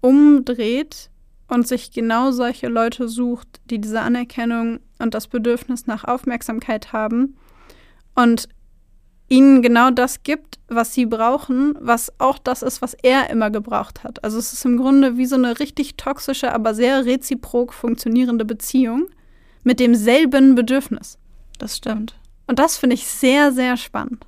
umdreht und sich genau solche Leute sucht, die diese Anerkennung und das Bedürfnis nach Aufmerksamkeit haben und ihnen genau das gibt, was sie brauchen, was auch das ist, was er immer gebraucht hat. Also es ist im Grunde wie so eine richtig toxische, aber sehr reziprok funktionierende Beziehung mit demselben Bedürfnis. Das stimmt. Und das finde ich sehr, sehr spannend.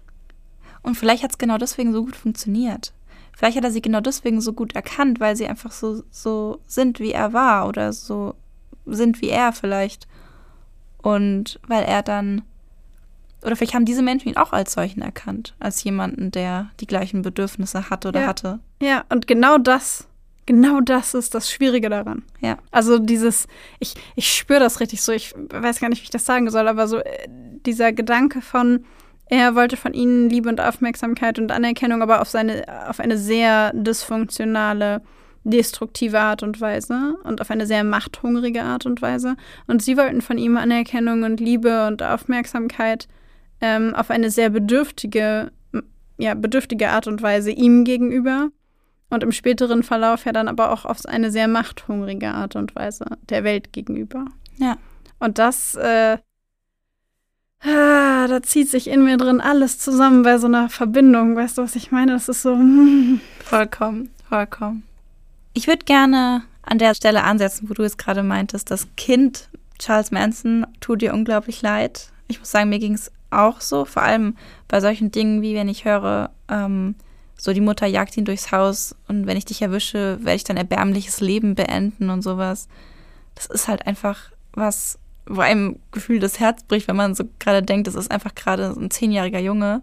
Und vielleicht hat es genau deswegen so gut funktioniert. Vielleicht hat er sie genau deswegen so gut erkannt, weil sie einfach so, so sind, wie er war oder so sind wie er vielleicht. Und weil er dann, oder vielleicht haben diese Menschen ihn auch als solchen erkannt, als jemanden, der die gleichen Bedürfnisse hat oder Ja. hatte. Ja, und genau das, genau das ist das Schwierige daran. Ja. Also dieses, ich, ich spüre das richtig so, ich weiß gar nicht, wie ich das sagen soll, aber so äh, dieser Gedanke von, er wollte von ihnen Liebe und Aufmerksamkeit und Anerkennung, aber auf seine, auf eine sehr dysfunktionale, destruktive Art und Weise und auf eine sehr machthungrige Art und Weise. Und sie wollten von ihm Anerkennung und Liebe und Aufmerksamkeit ähm, auf eine sehr bedürftige, ja, bedürftige Art und Weise ihm gegenüber. Und im späteren Verlauf ja dann aber auch auf eine sehr machthungrige Art und Weise der Welt gegenüber. Ja. Und das, äh, ah, da zieht sich in mir drin alles zusammen bei so einer Verbindung. Weißt du, was ich meine? Das ist so. mm. Vollkommen, vollkommen. Ich würde gerne an der Stelle ansetzen, wo du jetzt gerade meintest, das Kind Charles Manson tut dir unglaublich leid. Ich muss sagen, mir ging es auch so, vor allem bei solchen Dingen, wie wenn ich höre, ähm, so die Mutter jagt ihn durchs Haus und wenn ich dich erwische, werde ich dein erbärmliches Leben beenden und sowas. Das ist halt einfach was, wo einem Gefühl das Herz bricht, wenn man so gerade denkt, das ist einfach gerade ein zehnjähriger Junge,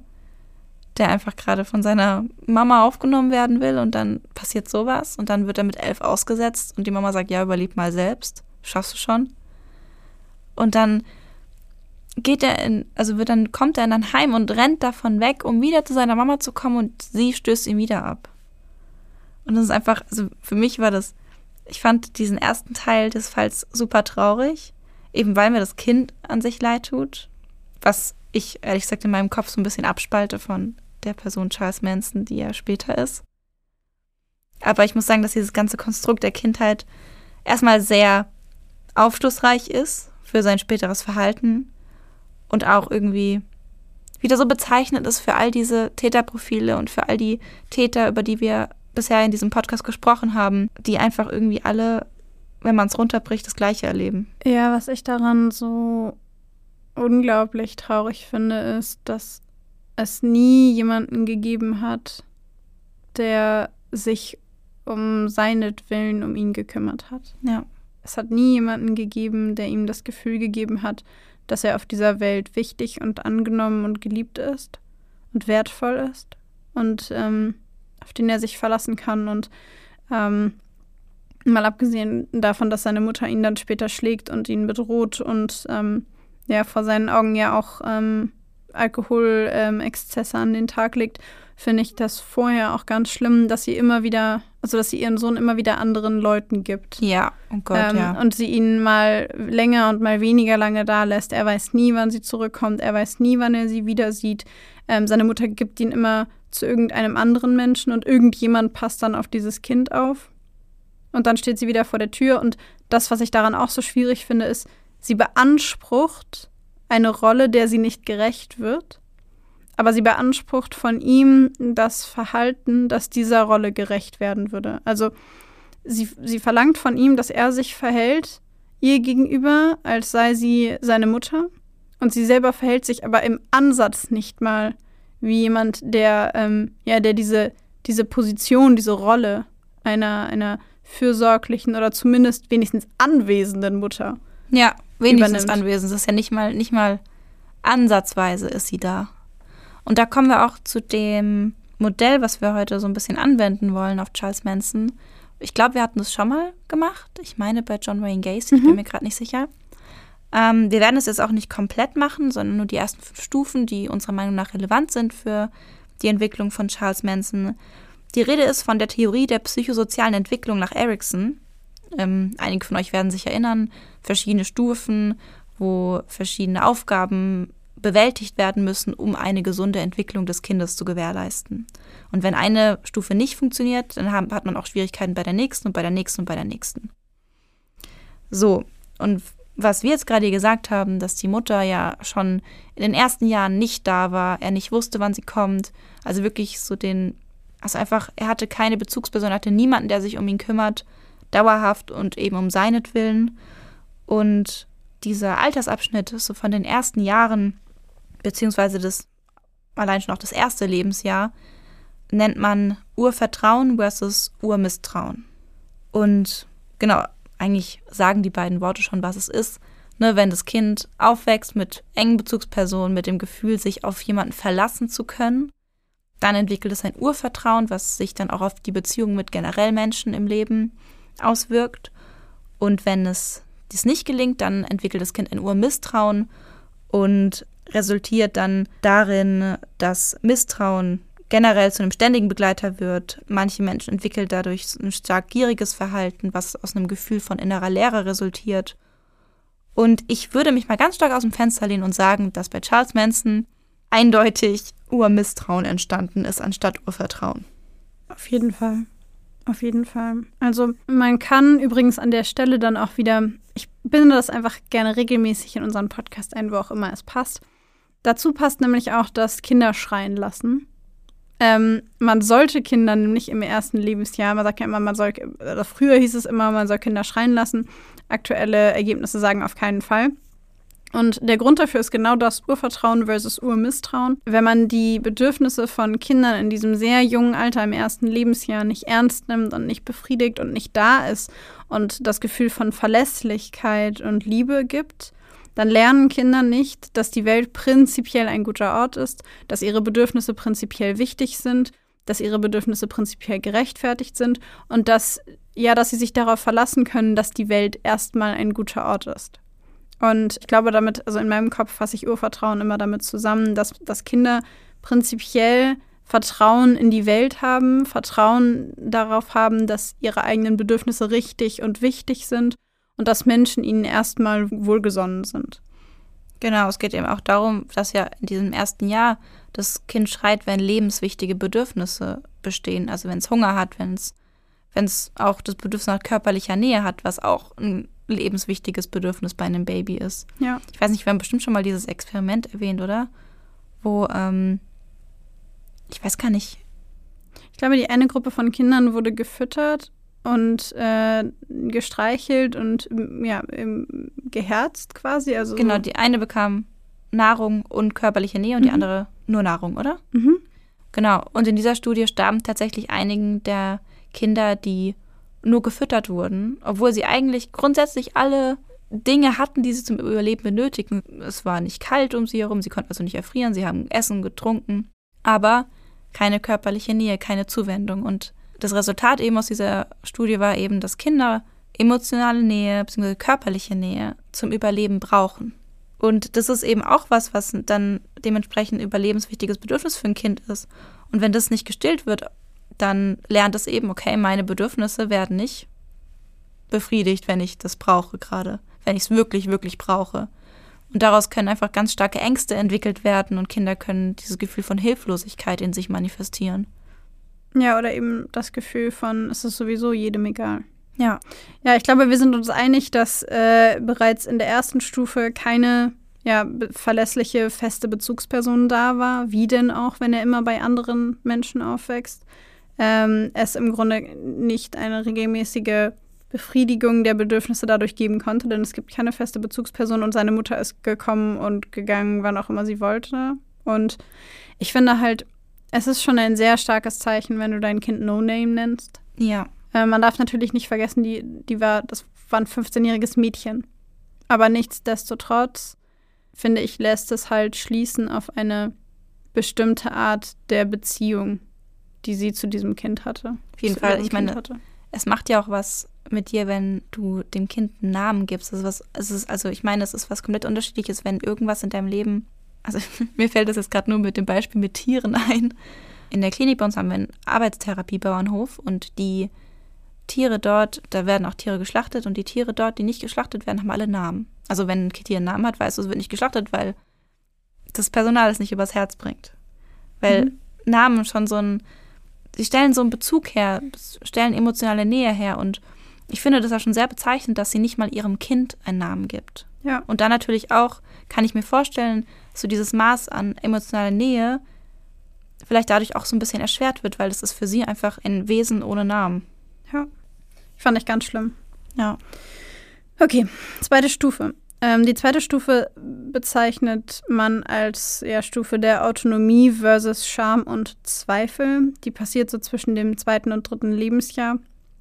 der einfach gerade von seiner Mama aufgenommen werden will und dann passiert sowas und dann wird er mit elf ausgesetzt und die Mama sagt, ja, überleb mal selbst, schaffst du schon. Und dann geht er in, also wird dann, kommt er dann heim und rennt davon weg, um wieder zu seiner Mama zu kommen und sie stößt ihn wieder ab. Und das ist einfach, also für mich war das, ich fand diesen ersten Teil des Falls super traurig, eben weil mir das Kind an sich leid tut, was ich ehrlich gesagt in meinem Kopf so ein bisschen abspalte von der Person Charles Manson, die er später ist. Aber ich muss sagen, dass dieses ganze Konstrukt der Kindheit erstmal sehr aufschlussreich ist für sein späteres Verhalten und auch irgendwie wieder so bezeichnend ist für all diese Täterprofile und für all die Täter, über die wir bisher in diesem Podcast gesprochen haben, die einfach irgendwie alle, wenn man es runterbricht, das Gleiche erleben. Ja, was ich daran so unglaublich traurig finde, ist, dass es nie jemanden gegeben hat, der sich um seinetwillen um ihn gekümmert hat. Ja. Es hat nie jemanden gegeben, der ihm das Gefühl gegeben hat, dass er auf dieser Welt wichtig und angenommen und geliebt ist und wertvoll ist und ähm, auf den er sich verlassen kann. Und ähm, mal abgesehen davon, dass seine Mutter ihn dann später schlägt und ihn bedroht und ähm, ja vor seinen Augen ja auch ähm, Alkoholexzesse an den Tag legt, finde ich das vorher auch ganz schlimm, dass sie immer wieder, also dass sie ihren Sohn immer wieder anderen Leuten gibt. Ja, oh Gott, Ähm, ja. Und sie ihn mal länger und mal weniger lange da lässt. Er weiß nie, wann sie zurückkommt. Er weiß nie, wann er sie wieder sieht. Ähm, seine Mutter gibt ihn immer zu irgendeinem anderen Menschen und irgendjemand passt dann auf dieses Kind auf. Und dann steht sie wieder vor der Tür. Und das, was ich daran auch so schwierig finde, ist, sie beansprucht eine Rolle, der sie nicht gerecht wird, aber sie beansprucht von ihm das Verhalten, das dieser Rolle gerecht werden würde. Also sie, sie verlangt von ihm, dass er sich verhält ihr gegenüber, als sei sie seine Mutter. Und sie selber verhält sich aber im Ansatz nicht mal wie jemand, der, ähm, ja, der diese, diese Position, diese Rolle einer, einer fürsorglichen oder zumindest wenigstens anwesenden Mutter. Ja, wenigstens übernimmt. anwesend. Das ist ja nicht mal, nicht mal ansatzweise ist sie da. Und da kommen wir auch zu dem Modell, was wir heute so ein bisschen anwenden wollen auf Charles Manson. Ich glaube, wir hatten das schon mal gemacht. Ich meine bei John Wayne Gacy, mhm. ich bin mhm. mir gerade nicht sicher. Ähm, wir werden es jetzt auch nicht komplett machen, sondern nur die ersten fünf Stufen, die unserer Meinung nach relevant sind für die Entwicklung von Charles Manson. Die Rede ist von der Theorie der psychosozialen Entwicklung nach Erickson. Ähm, einige von euch werden sich erinnern, verschiedene Stufen, wo verschiedene Aufgaben bewältigt werden müssen, um eine gesunde Entwicklung des Kindes zu gewährleisten. Und wenn eine Stufe nicht funktioniert, dann hat man auch Schwierigkeiten bei der nächsten und bei der nächsten und bei der nächsten. So, und was wir jetzt gerade gesagt haben, dass die Mutter ja schon in den ersten Jahren nicht da war, er nicht wusste, wann sie kommt, also wirklich so den, also einfach, er hatte keine Bezugsperson, er hatte niemanden, der sich um ihn kümmert, dauerhaft und eben um seinetwillen. Und dieser Altersabschnitt, so von den ersten Jahren, beziehungsweise das allein schon auch das erste Lebensjahr, nennt man Urvertrauen versus Urmisstrauen. Und genau, eigentlich sagen die beiden Worte schon, was es ist. Ne, wenn das Kind aufwächst mit engen Bezugspersonen, mit dem Gefühl, sich auf jemanden verlassen zu können, dann entwickelt es ein Urvertrauen, was sich dann auch auf die Beziehung mit generell Menschen im Leben auswirkt. Und wenn es dies nicht gelingt, dann entwickelt das Kind ein Urmisstrauen und resultiert dann darin, dass Misstrauen generell zu einem ständigen Begleiter wird. Manche Menschen entwickeln dadurch ein stark gieriges Verhalten, was aus einem Gefühl von innerer Leere resultiert. Und ich würde mich mal ganz stark aus dem Fenster lehnen und sagen, dass bei Charles Manson eindeutig Urmisstrauen entstanden ist, anstatt Urvertrauen. Auf jeden Fall. Auf jeden Fall. Also man kann übrigens an der Stelle dann auch wieder, ich binde das einfach gerne regelmäßig in unseren Podcast ein, wo auch immer es passt. Dazu passt nämlich auch das Kinder schreien lassen. Ähm, man sollte Kinder nämlich im ersten Lebensjahr, man sagt ja immer, man soll, früher hieß es immer, man soll Kinder schreien lassen. Aktuelle Ergebnisse sagen auf keinen Fall. Und der Grund dafür ist genau das Urvertrauen versus Urmisstrauen. Wenn man die Bedürfnisse von Kindern in diesem sehr jungen Alter im ersten Lebensjahr nicht ernst nimmt und nicht befriedigt und nicht da ist und das Gefühl von Verlässlichkeit und Liebe gibt, dann lernen Kinder nicht, dass die Welt prinzipiell ein guter Ort ist, dass ihre Bedürfnisse prinzipiell wichtig sind, dass ihre Bedürfnisse prinzipiell gerechtfertigt sind und dass ja, dass sie sich darauf verlassen können, dass die Welt erstmal ein guter Ort ist. Und ich glaube damit, also in meinem Kopf fasse ich Urvertrauen immer damit zusammen, dass, dass Kinder prinzipiell Vertrauen in die Welt haben, Vertrauen darauf haben, dass ihre eigenen Bedürfnisse richtig und wichtig sind und dass Menschen ihnen erstmal wohlgesonnen sind. Genau, es geht eben auch darum, dass ja in diesem ersten Jahr das Kind schreit, wenn lebenswichtige Bedürfnisse bestehen. Also wenn es Hunger hat, wenn es wenn es auch das Bedürfnis nach körperlicher Nähe hat, was auch ein lebenswichtiges Bedürfnis bei einem Baby ist. Ja. Ich weiß nicht, wir haben bestimmt schon mal dieses Experiment erwähnt, oder? Wo, ähm, ich weiß gar nicht. Ich glaube, die eine Gruppe von Kindern wurde gefüttert und äh, gestreichelt und ja, geherzt quasi. Also genau, so. die eine bekam Nahrung und körperliche Nähe und mhm. die andere nur Nahrung, oder? Mhm. Genau. Und in dieser Studie starben tatsächlich einigen der Kinder, die nur gefüttert wurden, obwohl sie eigentlich grundsätzlich alle Dinge hatten, die sie zum Überleben benötigen. Es war nicht kalt um sie herum, sie konnten also nicht erfrieren, sie haben Essen getrunken, aber keine körperliche Nähe, keine Zuwendung. Und das Resultat eben aus dieser Studie war eben, dass Kinder emotionale Nähe bzw. körperliche Nähe zum Überleben brauchen. Und das ist eben auch was, was dann dementsprechend ein überlebenswichtiges Bedürfnis für ein Kind ist. Und wenn das nicht gestillt wird, dann lernt es eben, okay, meine Bedürfnisse werden nicht befriedigt, wenn ich das brauche gerade, wenn ich es wirklich, wirklich brauche. Und daraus können einfach ganz starke Ängste entwickelt werden und Kinder können dieses Gefühl von Hilflosigkeit in sich manifestieren. Ja, oder eben das Gefühl von, es ist sowieso jedem egal. Ja. Ja, ich glaube, wir sind uns einig, dass äh, bereits in der ersten Stufe keine ja, verlässliche, feste Bezugsperson da war, wie denn auch, wenn er immer bei anderen Menschen aufwächst. Ähm, es im Grunde nicht eine regelmäßige Befriedigung der Bedürfnisse dadurch geben konnte, denn es gibt keine feste Bezugsperson und seine Mutter ist gekommen und gegangen, wann auch immer sie wollte. Und ich finde halt, es ist schon ein sehr starkes Zeichen, wenn du dein Kind No Name nennst. Ja. Äh, man darf natürlich nicht vergessen, die, die war, das war ein 15-jähriges Mädchen. Aber nichtsdestotrotz, finde ich, lässt es halt schließen auf eine bestimmte Art der Beziehung, die sie zu diesem Kind hatte. Auf jeden Fall, ich meine, es macht ja auch was mit dir, wenn du dem Kind einen Namen gibst. Ist was, es ist, also ich meine, es ist was komplett unterschiedliches, wenn irgendwas in deinem Leben, also mir fällt das jetzt gerade nur mit dem Beispiel mit Tieren ein. In der Klinik bei uns haben wir einen Arbeitstherapiebauernhof und die Tiere dort, da werden auch Tiere geschlachtet und die Tiere dort, die nicht geschlachtet werden, haben alle Namen. Also wenn ein Tier einen Namen hat, weißt du, es wird nicht geschlachtet, weil das Personal es nicht übers Herz bringt. Weil mhm. Namen schon so ein, sie stellen so einen Bezug her, stellen emotionale Nähe her und ich finde das auch schon sehr bezeichnend, dass sie nicht mal ihrem Kind einen Namen gibt. Ja. Und dann natürlich auch, kann ich mir vorstellen, so dieses Maß an emotionaler Nähe vielleicht dadurch auch so ein bisschen erschwert wird, weil es ist für sie einfach ein Wesen ohne Namen. Ja. Fand ich ganz schlimm. Ja. Okay, zweite Stufe. Ähm, die zweite Stufe bezeichnet man als ja, Stufe der Autonomie versus Scham und Zweifel. Die passiert so zwischen dem zweiten und dritten Lebensjahr.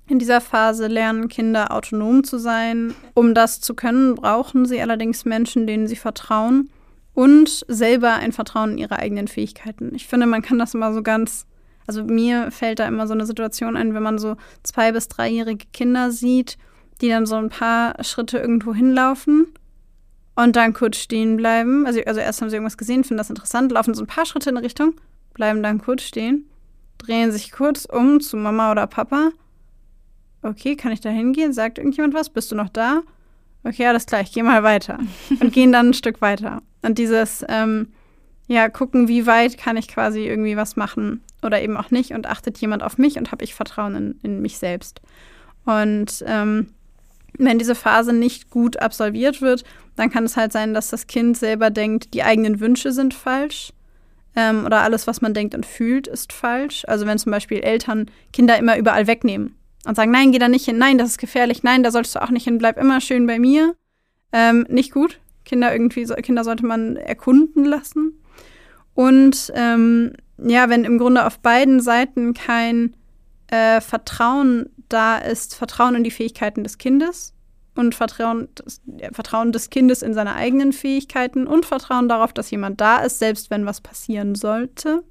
In dieser Phase lernen Kinder autonom zu sein. Um das zu können, brauchen sie allerdings Menschen, denen sie vertrauen und selber ein Vertrauen in ihre eigenen Fähigkeiten. Ich finde, man kann das immer so ganz, also mir fällt da immer so eine Situation ein, wenn man so zwei- bis dreijährige Kinder sieht, die dann so ein paar Schritte irgendwo hinlaufen und dann kurz stehen bleiben. Also, also erst haben sie irgendwas gesehen, finden das interessant, laufen so ein paar Schritte in eine Richtung, bleiben dann kurz stehen, drehen sich kurz um zu Mama oder Papa okay, kann ich da hingehen? Sagt irgendjemand was? Bist du noch da? Okay, alles klar, ich gehe mal weiter. Und gehen dann ein Stück weiter. Und dieses, ähm, ja, gucken, wie weit kann ich quasi irgendwie was machen oder eben auch nicht und achtet jemand auf mich und habe ich Vertrauen in, in mich selbst. Und ähm, wenn diese Phase nicht gut absolviert wird, dann kann es halt sein, dass das Kind selber denkt, die eigenen Wünsche sind falsch ähm, oder alles, was man denkt und fühlt, ist falsch. Also wenn zum Beispiel Eltern Kinder immer überall wegnehmen und sagen, nein, geh da nicht hin, nein, das ist gefährlich, nein, da solltest du auch nicht hin, bleib immer schön bei mir. Ähm, nicht gut. Kinder irgendwie, Kinder sollte man erkunden lassen. Und ähm, ja, wenn im Grunde auf beiden Seiten kein äh, Vertrauen da ist, Vertrauen in die Fähigkeiten des Kindes und Vertrauen, das, ja, Vertrauen des Kindes in seine eigenen Fähigkeiten und Vertrauen darauf, dass jemand da ist, selbst wenn was passieren sollte,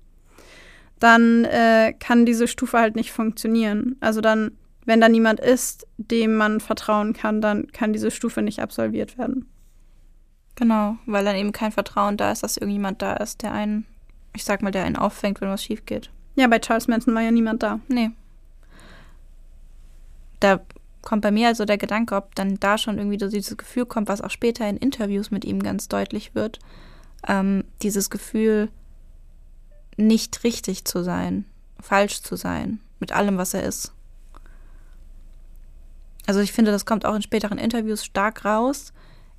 dann äh, kann diese Stufe halt nicht funktionieren. Also dann wenn da niemand ist, dem man vertrauen kann, dann kann diese Stufe nicht absolviert werden. Genau, weil dann eben kein Vertrauen da ist, dass irgendjemand da ist, der einen, ich sag mal, der einen auffängt, wenn was schief geht. Ja, bei Charles Manson war ja niemand da. Nee. Da kommt bei mir also der Gedanke, ob dann da schon irgendwie so dieses Gefühl kommt, was auch später in Interviews mit ihm ganz deutlich wird. Ähm, dieses Gefühl, nicht richtig zu sein, falsch zu sein, mit allem, was er ist. Also ich finde, das kommt auch in späteren Interviews stark raus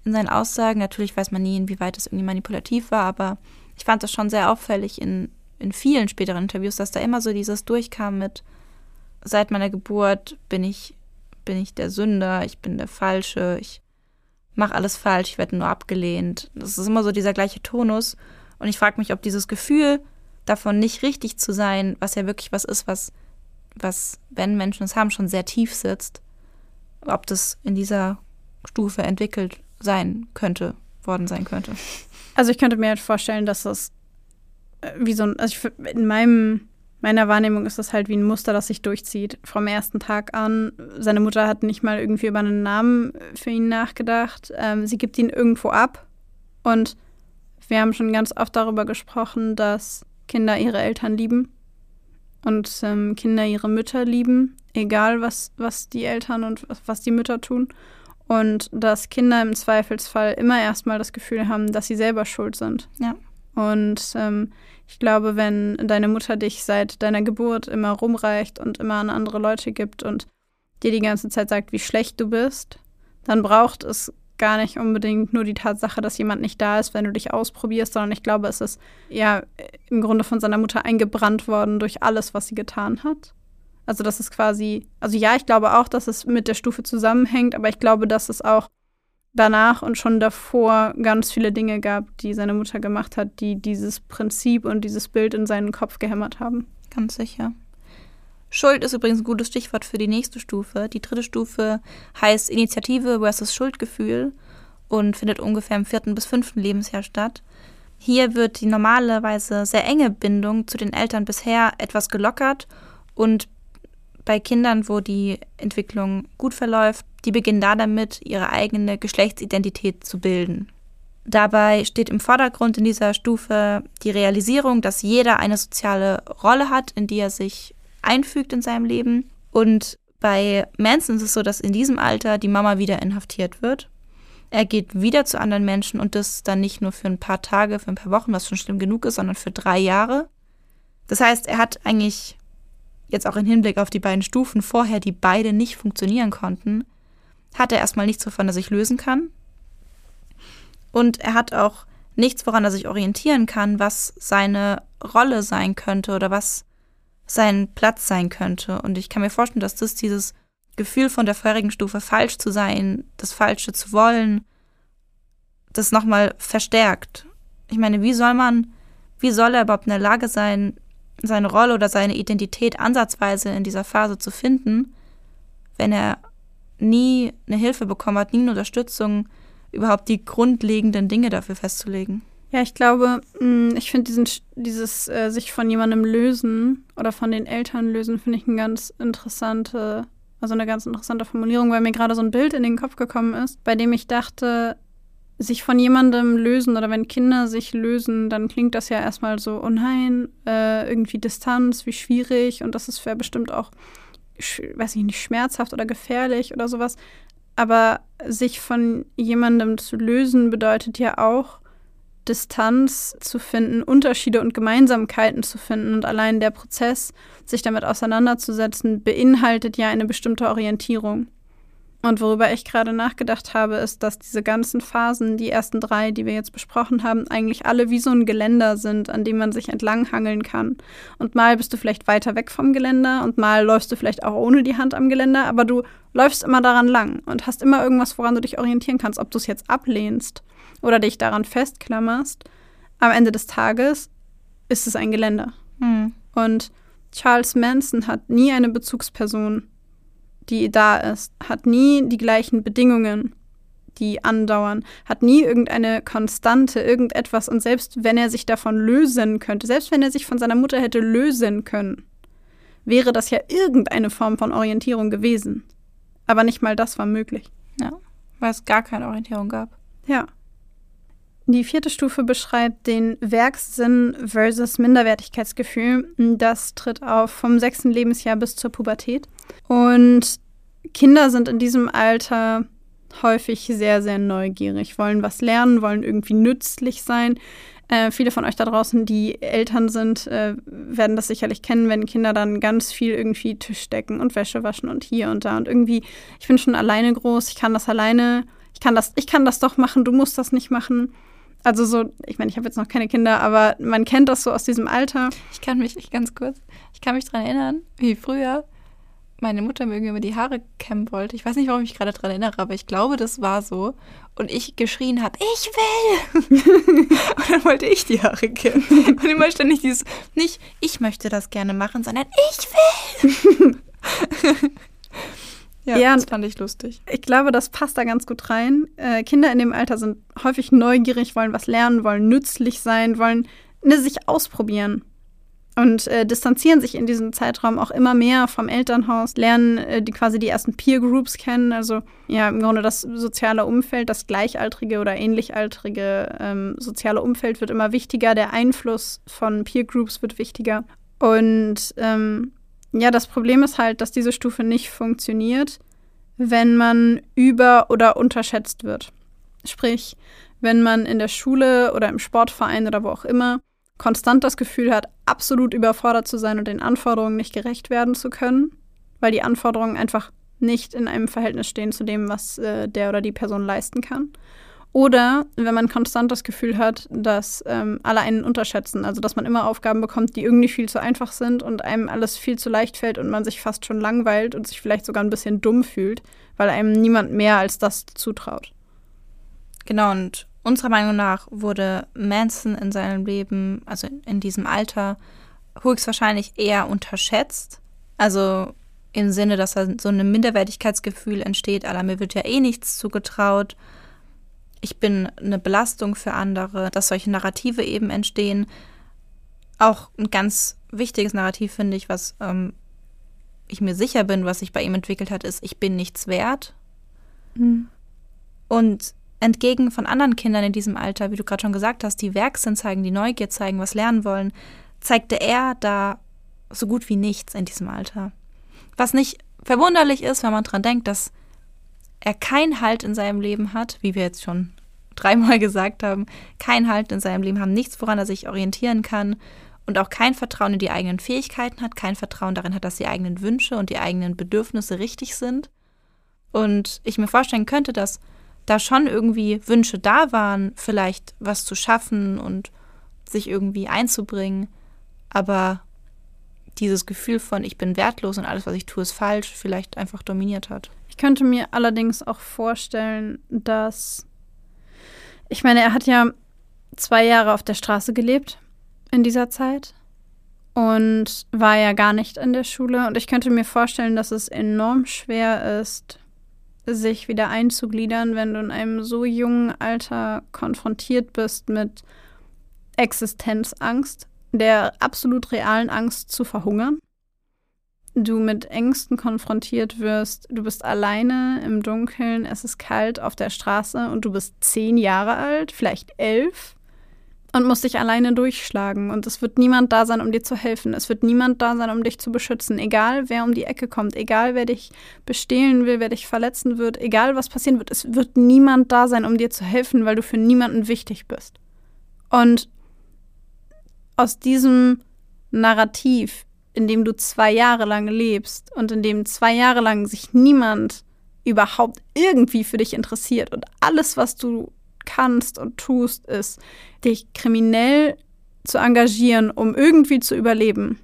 in seinen Aussagen. Natürlich weiß man nie, inwieweit das irgendwie manipulativ war, aber ich fand das schon sehr auffällig in, in vielen späteren Interviews, dass da immer so dieses durchkam mit, seit meiner Geburt bin ich, bin ich der Sünder, ich bin der Falsche, ich mache alles falsch, ich werde nur abgelehnt. Das ist immer so dieser gleiche Tonus. Und ich frage mich, ob dieses Gefühl davon nicht richtig zu sein, was ja wirklich was ist, was, was, wenn Menschen es haben, schon sehr tief sitzt, ob das in dieser Stufe entwickelt sein könnte, worden sein könnte. Also ich könnte mir halt vorstellen, dass das äh, wie so ein, also ich, in meinem, meiner Wahrnehmung ist das halt wie ein Muster, das sich durchzieht. Vom ersten Tag an. Seine Mutter hat nicht mal irgendwie über einen Namen für ihn nachgedacht. Ähm, sie gibt ihn irgendwo ab. Und wir haben schon ganz oft darüber gesprochen, dass Kinder ihre Eltern lieben und ähm, Kinder ihre Mütter lieben egal was, was die Eltern und was, was die Mütter tun. Und dass Kinder im Zweifelsfall immer erstmal das Gefühl haben, dass sie selber schuld sind. Ja. Und ähm, ich glaube, wenn deine Mutter dich seit deiner Geburt immer rumreicht und immer an andere Leute gibt und dir die ganze Zeit sagt, wie schlecht du bist, dann braucht es gar nicht unbedingt nur die Tatsache, dass jemand nicht da ist, wenn du dich ausprobierst, sondern ich glaube, es ist ja im Grunde von seiner Mutter eingebrannt worden durch alles, was sie getan hat. Also das ist quasi, also ja, ich glaube auch, dass es mit der Stufe zusammenhängt, aber ich glaube, dass es auch danach und schon davor ganz viele Dinge gab, die seine Mutter gemacht hat, die dieses Prinzip und dieses Bild in seinen Kopf gehämmert haben. Ganz sicher. Schuld ist übrigens ein gutes Stichwort für die nächste Stufe. Die dritte Stufe heißt Initiative versus Schuldgefühl und findet ungefähr im vierten bis fünften Lebensjahr statt. Hier wird die normalerweise sehr enge Bindung zu den Eltern bisher etwas gelockert und bei Kindern, wo die Entwicklung gut verläuft, die beginnen da damit, ihre eigene Geschlechtsidentität zu bilden. Dabei steht im Vordergrund in dieser Stufe die Realisierung, dass jeder eine soziale Rolle hat, in die er sich einfügt in seinem Leben. Und bei Manson ist es so, dass in diesem Alter die Mama wieder inhaftiert wird. Er geht wieder zu anderen Menschen und das dann nicht nur für ein paar Tage, für ein paar Wochen, was schon schlimm genug ist, sondern für drei Jahre. Das heißt, er hat eigentlich jetzt auch im Hinblick auf die beiden Stufen vorher, die beide nicht funktionieren konnten, hat er erstmal nichts, wovon er sich lösen kann. Und er hat auch nichts, woran er sich orientieren kann, was seine Rolle sein könnte oder was sein Platz sein könnte. Und ich kann mir vorstellen, dass das dieses Gefühl von der vorherigen Stufe falsch zu sein, das Falsche zu wollen, das nochmal verstärkt. Ich meine, wie soll man, wie soll er überhaupt in der Lage sein, seine Rolle oder seine Identität ansatzweise in dieser Phase zu finden, wenn er nie eine Hilfe bekommen hat, nie eine Unterstützung, überhaupt die grundlegenden Dinge dafür festzulegen. Ja, ich glaube, mm, ich finde dieses äh, sich von jemandem lösen oder von den Eltern lösen, finde ich eine ganz interessante, also eine ganz interessante Formulierung, weil mir gerade so ein Bild in den Kopf gekommen ist, bei dem ich dachte, sich von jemandem lösen oder wenn Kinder sich lösen, dann klingt das ja erstmal so, oh nein, äh, irgendwie Distanz, wie schwierig und das ist für bestimmt auch, weiß ich nicht, schmerzhaft oder gefährlich oder sowas. Aber sich von jemandem zu lösen bedeutet ja auch, Distanz zu finden, Unterschiede und Gemeinsamkeiten zu finden. Und allein der Prozess, sich damit auseinanderzusetzen, beinhaltet ja eine bestimmte Orientierung. Und worüber ich gerade nachgedacht habe, ist, dass diese ganzen Phasen, die ersten drei, die wir jetzt besprochen haben, eigentlich alle wie so ein Geländer sind, an dem man sich entlanghangeln kann. Und mal bist du vielleicht weiter weg vom Geländer und mal läufst du vielleicht auch ohne die Hand am Geländer, aber du läufst immer daran lang und hast immer irgendwas, woran du dich orientieren kannst, ob du es jetzt ablehnst oder dich daran festklammerst. Am Ende des Tages ist es ein Geländer. Hm. Und Charles Manson hat nie eine Bezugsperson die da ist, hat nie die gleichen Bedingungen, die andauern, hat nie irgendeine Konstante, irgendetwas. Und selbst wenn er sich davon lösen könnte, selbst wenn er sich von seiner Mutter hätte lösen können, wäre das ja irgendeine Form von Orientierung gewesen. Aber nicht mal das war möglich. Ja, weil es gar keine Orientierung gab. Ja. Die vierte Stufe beschreibt den Werkssinn versus Minderwertigkeitsgefühl. Das tritt auf vom sechsten Lebensjahr bis zur Pubertät. Und Kinder sind in diesem Alter häufig sehr, sehr neugierig, wollen was lernen, wollen irgendwie nützlich sein. Äh, viele von euch da draußen, die Eltern sind, äh, werden das sicherlich kennen, wenn Kinder dann ganz viel irgendwie Tisch decken und Wäsche waschen und hier und da und irgendwie, ich bin schon alleine groß, ich kann das alleine, ich kann das, ich kann das doch machen, du musst das nicht machen. Also so, ich meine, ich habe jetzt noch keine Kinder, aber man kennt das so aus diesem Alter. Ich kann mich, ganz kurz, ich kann mich daran erinnern, wie früher meine Mutter mir irgendwie die Haare kämmen wollte. Ich weiß nicht, warum ich mich gerade daran erinnere, aber ich glaube, das war so. Und ich geschrien habe, ich will! und dann wollte ich die Haare kämmen. Und immer ständig dieses, nicht ich möchte das gerne machen, sondern ich will! Ja, ja, das fand ich lustig. Ich glaube, das passt da ganz gut rein. Äh, Kinder in dem Alter sind häufig neugierig, wollen was lernen, wollen nützlich sein, wollen ne, sich ausprobieren. Und äh, distanzieren sich in diesem Zeitraum auch immer mehr vom Elternhaus, lernen äh, die quasi die ersten Peer Groups kennen, also ja im Grunde das soziale Umfeld, das gleichaltrige oder ähnlichaltrige ähm, soziale Umfeld wird immer wichtiger, der Einfluss von Peer Groups wird wichtiger. Und ähm, ja, das Problem ist halt, dass diese Stufe nicht funktioniert, wenn man über- oder unterschätzt wird. Sprich, wenn man in der Schule oder im Sportverein oder wo auch immer konstant das Gefühl hat, absolut überfordert zu sein und den Anforderungen nicht gerecht werden zu können, weil die Anforderungen einfach nicht in einem Verhältnis stehen zu dem, was äh, der oder die Person leisten kann. Oder wenn man konstant das Gefühl hat, dass ähm, alle einen unterschätzen, also dass man immer Aufgaben bekommt, die irgendwie viel zu einfach sind und einem alles viel zu leicht fällt und man sich fast schon langweilt und sich vielleicht sogar ein bisschen dumm fühlt, weil einem niemand mehr als das zutraut. Genau, und unserer Meinung nach wurde Manson in seinem Leben, also in diesem Alter, höchstwahrscheinlich eher unterschätzt. Also im Sinne, dass da so ein Minderwertigkeitsgefühl entsteht, aller mir wird ja eh nichts zugetraut ich bin eine Belastung für andere, dass solche Narrative eben entstehen. Auch ein ganz wichtiges Narrativ, finde ich, was ähm, ich mir sicher bin, was sich bei ihm entwickelt hat, ist, ich bin nichts wert. Mhm. Und entgegen von anderen Kindern in diesem Alter, wie du gerade schon gesagt hast, die Werksinn zeigen, die Neugier zeigen, was lernen wollen, zeigte er da so gut wie nichts in diesem Alter. Was nicht verwunderlich ist, wenn man dran denkt, dass er keinen Halt in seinem Leben hat, wie wir jetzt schon dreimal gesagt haben, keinen Halt in seinem Leben haben, nichts, woran er sich orientieren kann und auch kein Vertrauen in die eigenen Fähigkeiten hat, kein Vertrauen darin hat, dass die eigenen Wünsche und die eigenen Bedürfnisse richtig sind. Und ich mir vorstellen könnte, dass da schon irgendwie Wünsche da waren, vielleicht was zu schaffen und sich irgendwie einzubringen, aber dieses Gefühl von ich bin wertlos und alles, was ich tue, ist falsch, vielleicht einfach dominiert hat. Ich könnte mir allerdings auch vorstellen, dass ich meine, er hat ja zwei Jahre auf der Straße gelebt in dieser Zeit und war ja gar nicht in der Schule. Und ich könnte mir vorstellen, dass es enorm schwer ist, sich wieder einzugliedern, wenn du in einem so jungen Alter konfrontiert bist mit Existenzangst, der absolut realen Angst zu verhungern. Du mit Ängsten konfrontiert wirst. Du bist alleine im Dunkeln, es ist kalt auf der Straße und du bist zehn Jahre alt, vielleicht elf und musst dich alleine durchschlagen. Und es wird niemand da sein, um dir zu helfen. Es wird niemand da sein, um dich zu beschützen. Egal, wer um die Ecke kommt, egal, wer dich bestehlen will, wer dich verletzen wird, egal, was passieren wird. Es wird niemand da sein, um dir zu helfen, weil du für niemanden wichtig bist. Und aus diesem Narrativ in dem du zwei Jahre lang lebst und in dem zwei Jahre lang sich niemand überhaupt irgendwie für dich interessiert und alles, was du kannst und tust, ist, dich kriminell zu engagieren, um irgendwie zu überleben.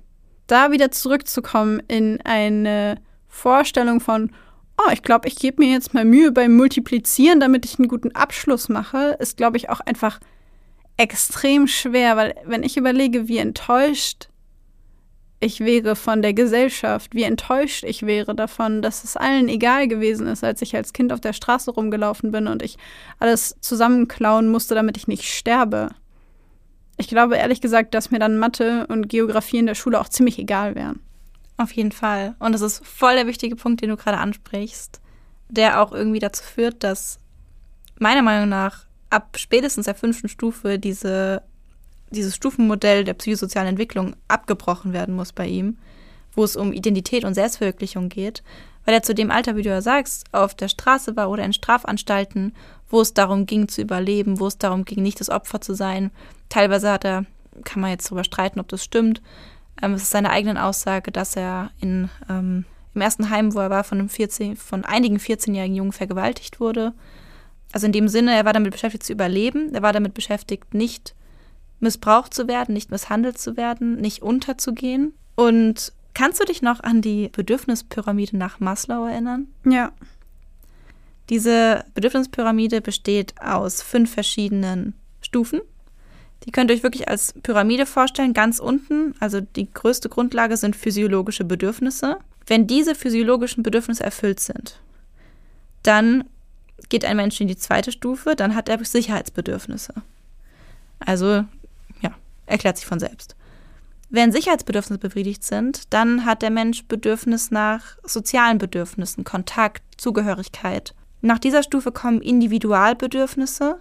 Da wieder zurückzukommen in eine Vorstellung von, oh, ich glaube, ich gebe mir jetzt mal Mühe beim Multiplizieren, damit ich einen guten Abschluss mache, ist, glaube ich, auch einfach extrem schwer, weil wenn ich überlege, wie enttäuscht ich wäre von der Gesellschaft, wie enttäuscht ich wäre davon, dass es allen egal gewesen ist, als ich als Kind auf der Straße rumgelaufen bin und ich alles zusammenklauen musste, damit ich nicht sterbe. Ich glaube ehrlich gesagt, dass mir dann Mathe und Geografie in der Schule auch ziemlich egal wären. Auf jeden Fall. Und das ist voll der wichtige Punkt, den du gerade ansprichst, der auch irgendwie dazu führt, dass meiner Meinung nach ab spätestens der fünften Stufe diese dieses Stufenmodell der psychosozialen Entwicklung abgebrochen werden muss bei ihm, wo es um Identität und Selbstverwirklichung geht, weil er zu dem Alter, wie du ja sagst, auf der Straße war oder in Strafanstalten, wo es darum ging zu überleben, wo es darum ging, nicht das Opfer zu sein. Teilweise hat er, kann man jetzt darüber streiten, ob das stimmt. Ähm, es ist seine eigene Aussage, dass er in, ähm, im ersten Heim, wo er war, von, einem 14, von einigen 14-jährigen Jungen vergewaltigt wurde. Also in dem Sinne, er war damit beschäftigt zu überleben, er war damit beschäftigt, nicht missbraucht zu werden, nicht misshandelt zu werden, nicht unterzugehen. Und kannst du dich noch an die Bedürfnispyramide nach Maslow erinnern? Ja. Diese Bedürfnispyramide besteht aus fünf verschiedenen Stufen. Die könnt ihr euch wirklich als Pyramide vorstellen. Ganz unten, also die größte Grundlage sind physiologische Bedürfnisse. Wenn diese physiologischen Bedürfnisse erfüllt sind, dann geht ein Mensch in die zweite Stufe, dann hat er Sicherheitsbedürfnisse. Also Erklärt sich von selbst. Wenn Sicherheitsbedürfnisse befriedigt sind, dann hat der Mensch Bedürfnis nach sozialen Bedürfnissen, Kontakt, Zugehörigkeit. Nach dieser Stufe kommen Individualbedürfnisse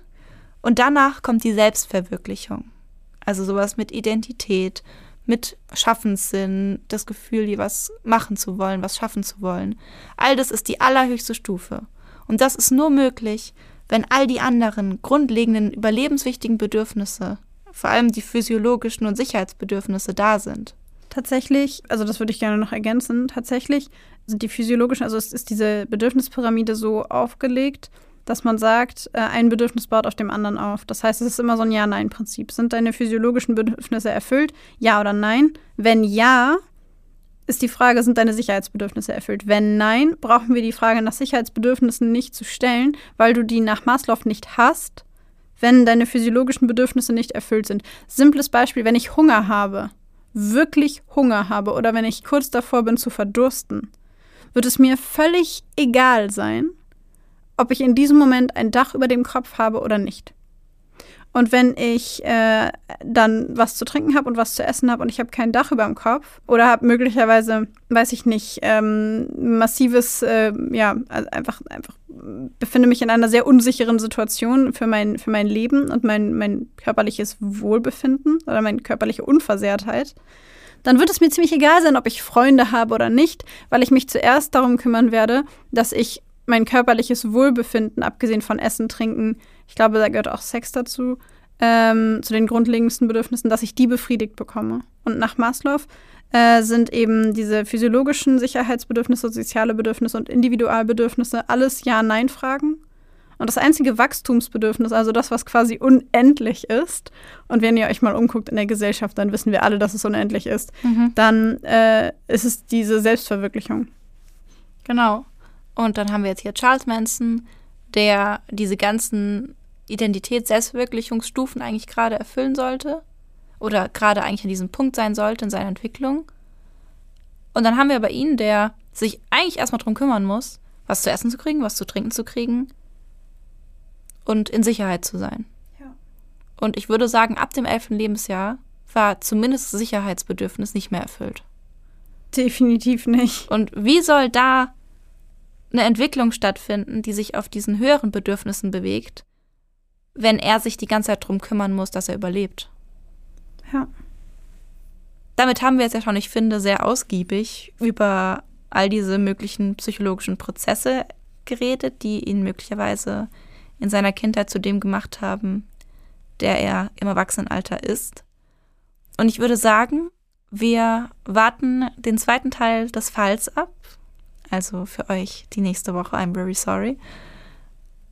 und danach kommt die Selbstverwirklichung. Also sowas mit Identität, mit Schaffenssinn, das Gefühl, hier was machen zu wollen, was schaffen zu wollen. All das ist die allerhöchste Stufe. Und das ist nur möglich, wenn all die anderen grundlegenden, überlebenswichtigen Bedürfnisse vor allem die physiologischen und Sicherheitsbedürfnisse da sind. Tatsächlich, also das würde ich gerne noch ergänzen, tatsächlich sind die physiologischen, also es ist diese Bedürfnispyramide so aufgelegt, dass man sagt, äh, ein Bedürfnis baut auf dem anderen auf. Das heißt, es ist immer so ein Ja-Nein-Prinzip. Sind deine physiologischen Bedürfnisse erfüllt? Ja oder nein? Wenn ja, ist die Frage, sind deine Sicherheitsbedürfnisse erfüllt? Wenn nein, brauchen wir die Frage nach Sicherheitsbedürfnissen nicht zu stellen, weil du die nach Maslow nicht hast, wenn deine physiologischen Bedürfnisse nicht erfüllt sind. Simples Beispiel, wenn ich Hunger habe, wirklich Hunger habe oder wenn ich kurz davor bin zu verdursten, wird es mir völlig egal sein, ob ich in diesem Moment ein Dach über dem Kopf habe oder nicht. Und wenn ich äh, dann was zu trinken habe und was zu essen habe und ich habe kein Dach über dem Kopf oder habe möglicherweise, weiß ich nicht, ähm, massives, äh, ja, also einfach, einfach befinde mich in einer sehr unsicheren Situation für mein, für mein Leben und mein, mein körperliches Wohlbefinden oder meine körperliche Unversehrtheit, dann wird es mir ziemlich egal sein, ob ich Freunde habe oder nicht, weil ich mich zuerst darum kümmern werde, dass ich mein körperliches Wohlbefinden, abgesehen von Essen, Trinken, ich glaube, da gehört auch Sex dazu, ähm, zu den grundlegendsten Bedürfnissen, dass ich die befriedigt bekomme. Und nach Maslow äh, sind eben diese physiologischen Sicherheitsbedürfnisse, soziale Bedürfnisse und Individualbedürfnisse alles Ja-Nein-Fragen. Und das einzige Wachstumsbedürfnis, also das, was quasi unendlich ist, und wenn ihr euch mal umguckt in der Gesellschaft, dann wissen wir alle, dass es unendlich ist, mhm. dann äh, ist es diese Selbstverwirklichung. Genau. Und dann haben wir jetzt hier Charles Manson, der diese ganzen Identitäts-, Selbstverwirklichungsstufen eigentlich gerade erfüllen sollte oder gerade eigentlich an diesem Punkt sein sollte in seiner Entwicklung. Und dann haben wir aber ihn, der sich eigentlich erstmal darum kümmern muss, was zu essen zu kriegen, was zu trinken zu kriegen und in Sicherheit zu sein. Ja. Und ich würde sagen, ab dem elften Lebensjahr war zumindest das Sicherheitsbedürfnis nicht mehr erfüllt. Definitiv nicht. Und wie soll da eine Entwicklung stattfinden, die sich auf diesen höheren Bedürfnissen bewegt, wenn er sich die ganze Zeit darum kümmern muss, dass er überlebt. Ja. Damit haben wir jetzt ja schon, ich finde, sehr ausgiebig über all diese möglichen psychologischen Prozesse geredet, die ihn möglicherweise in seiner Kindheit zu dem gemacht haben, der er im Erwachsenenalter ist. Und ich würde sagen, wir warten den zweiten Teil des Falls ab. Also für euch die nächste Woche. I'm very sorry.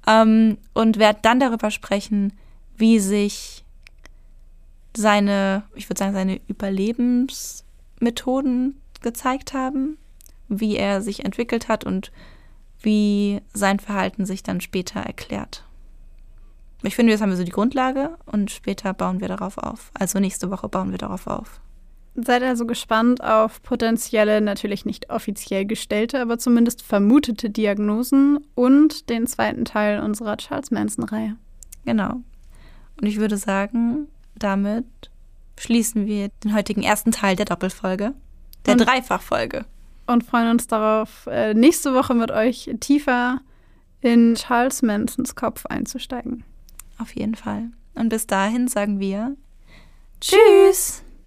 Ähm, und werde dann darüber sprechen, wie sich seine, ich würde sagen, seine Überlebensmethoden gezeigt haben, wie er sich entwickelt hat und wie sein Verhalten sich dann später erklärt. Ich finde, jetzt haben wir so die Grundlage und später bauen wir darauf auf. Also nächste Woche bauen wir darauf auf. Seid also gespannt auf potenzielle, natürlich nicht offiziell gestellte, aber zumindest vermutete Diagnosen und den zweiten Teil unserer Charles Manson-Reihe. Genau. Und ich würde sagen, damit schließen wir den heutigen ersten Teil der Doppelfolge, der und, Dreifachfolge. Und freuen uns darauf, äh, nächste Woche mit euch tiefer in Charles Mansons Kopf einzusteigen. Auf jeden Fall. Und bis dahin sagen wir Tschüss.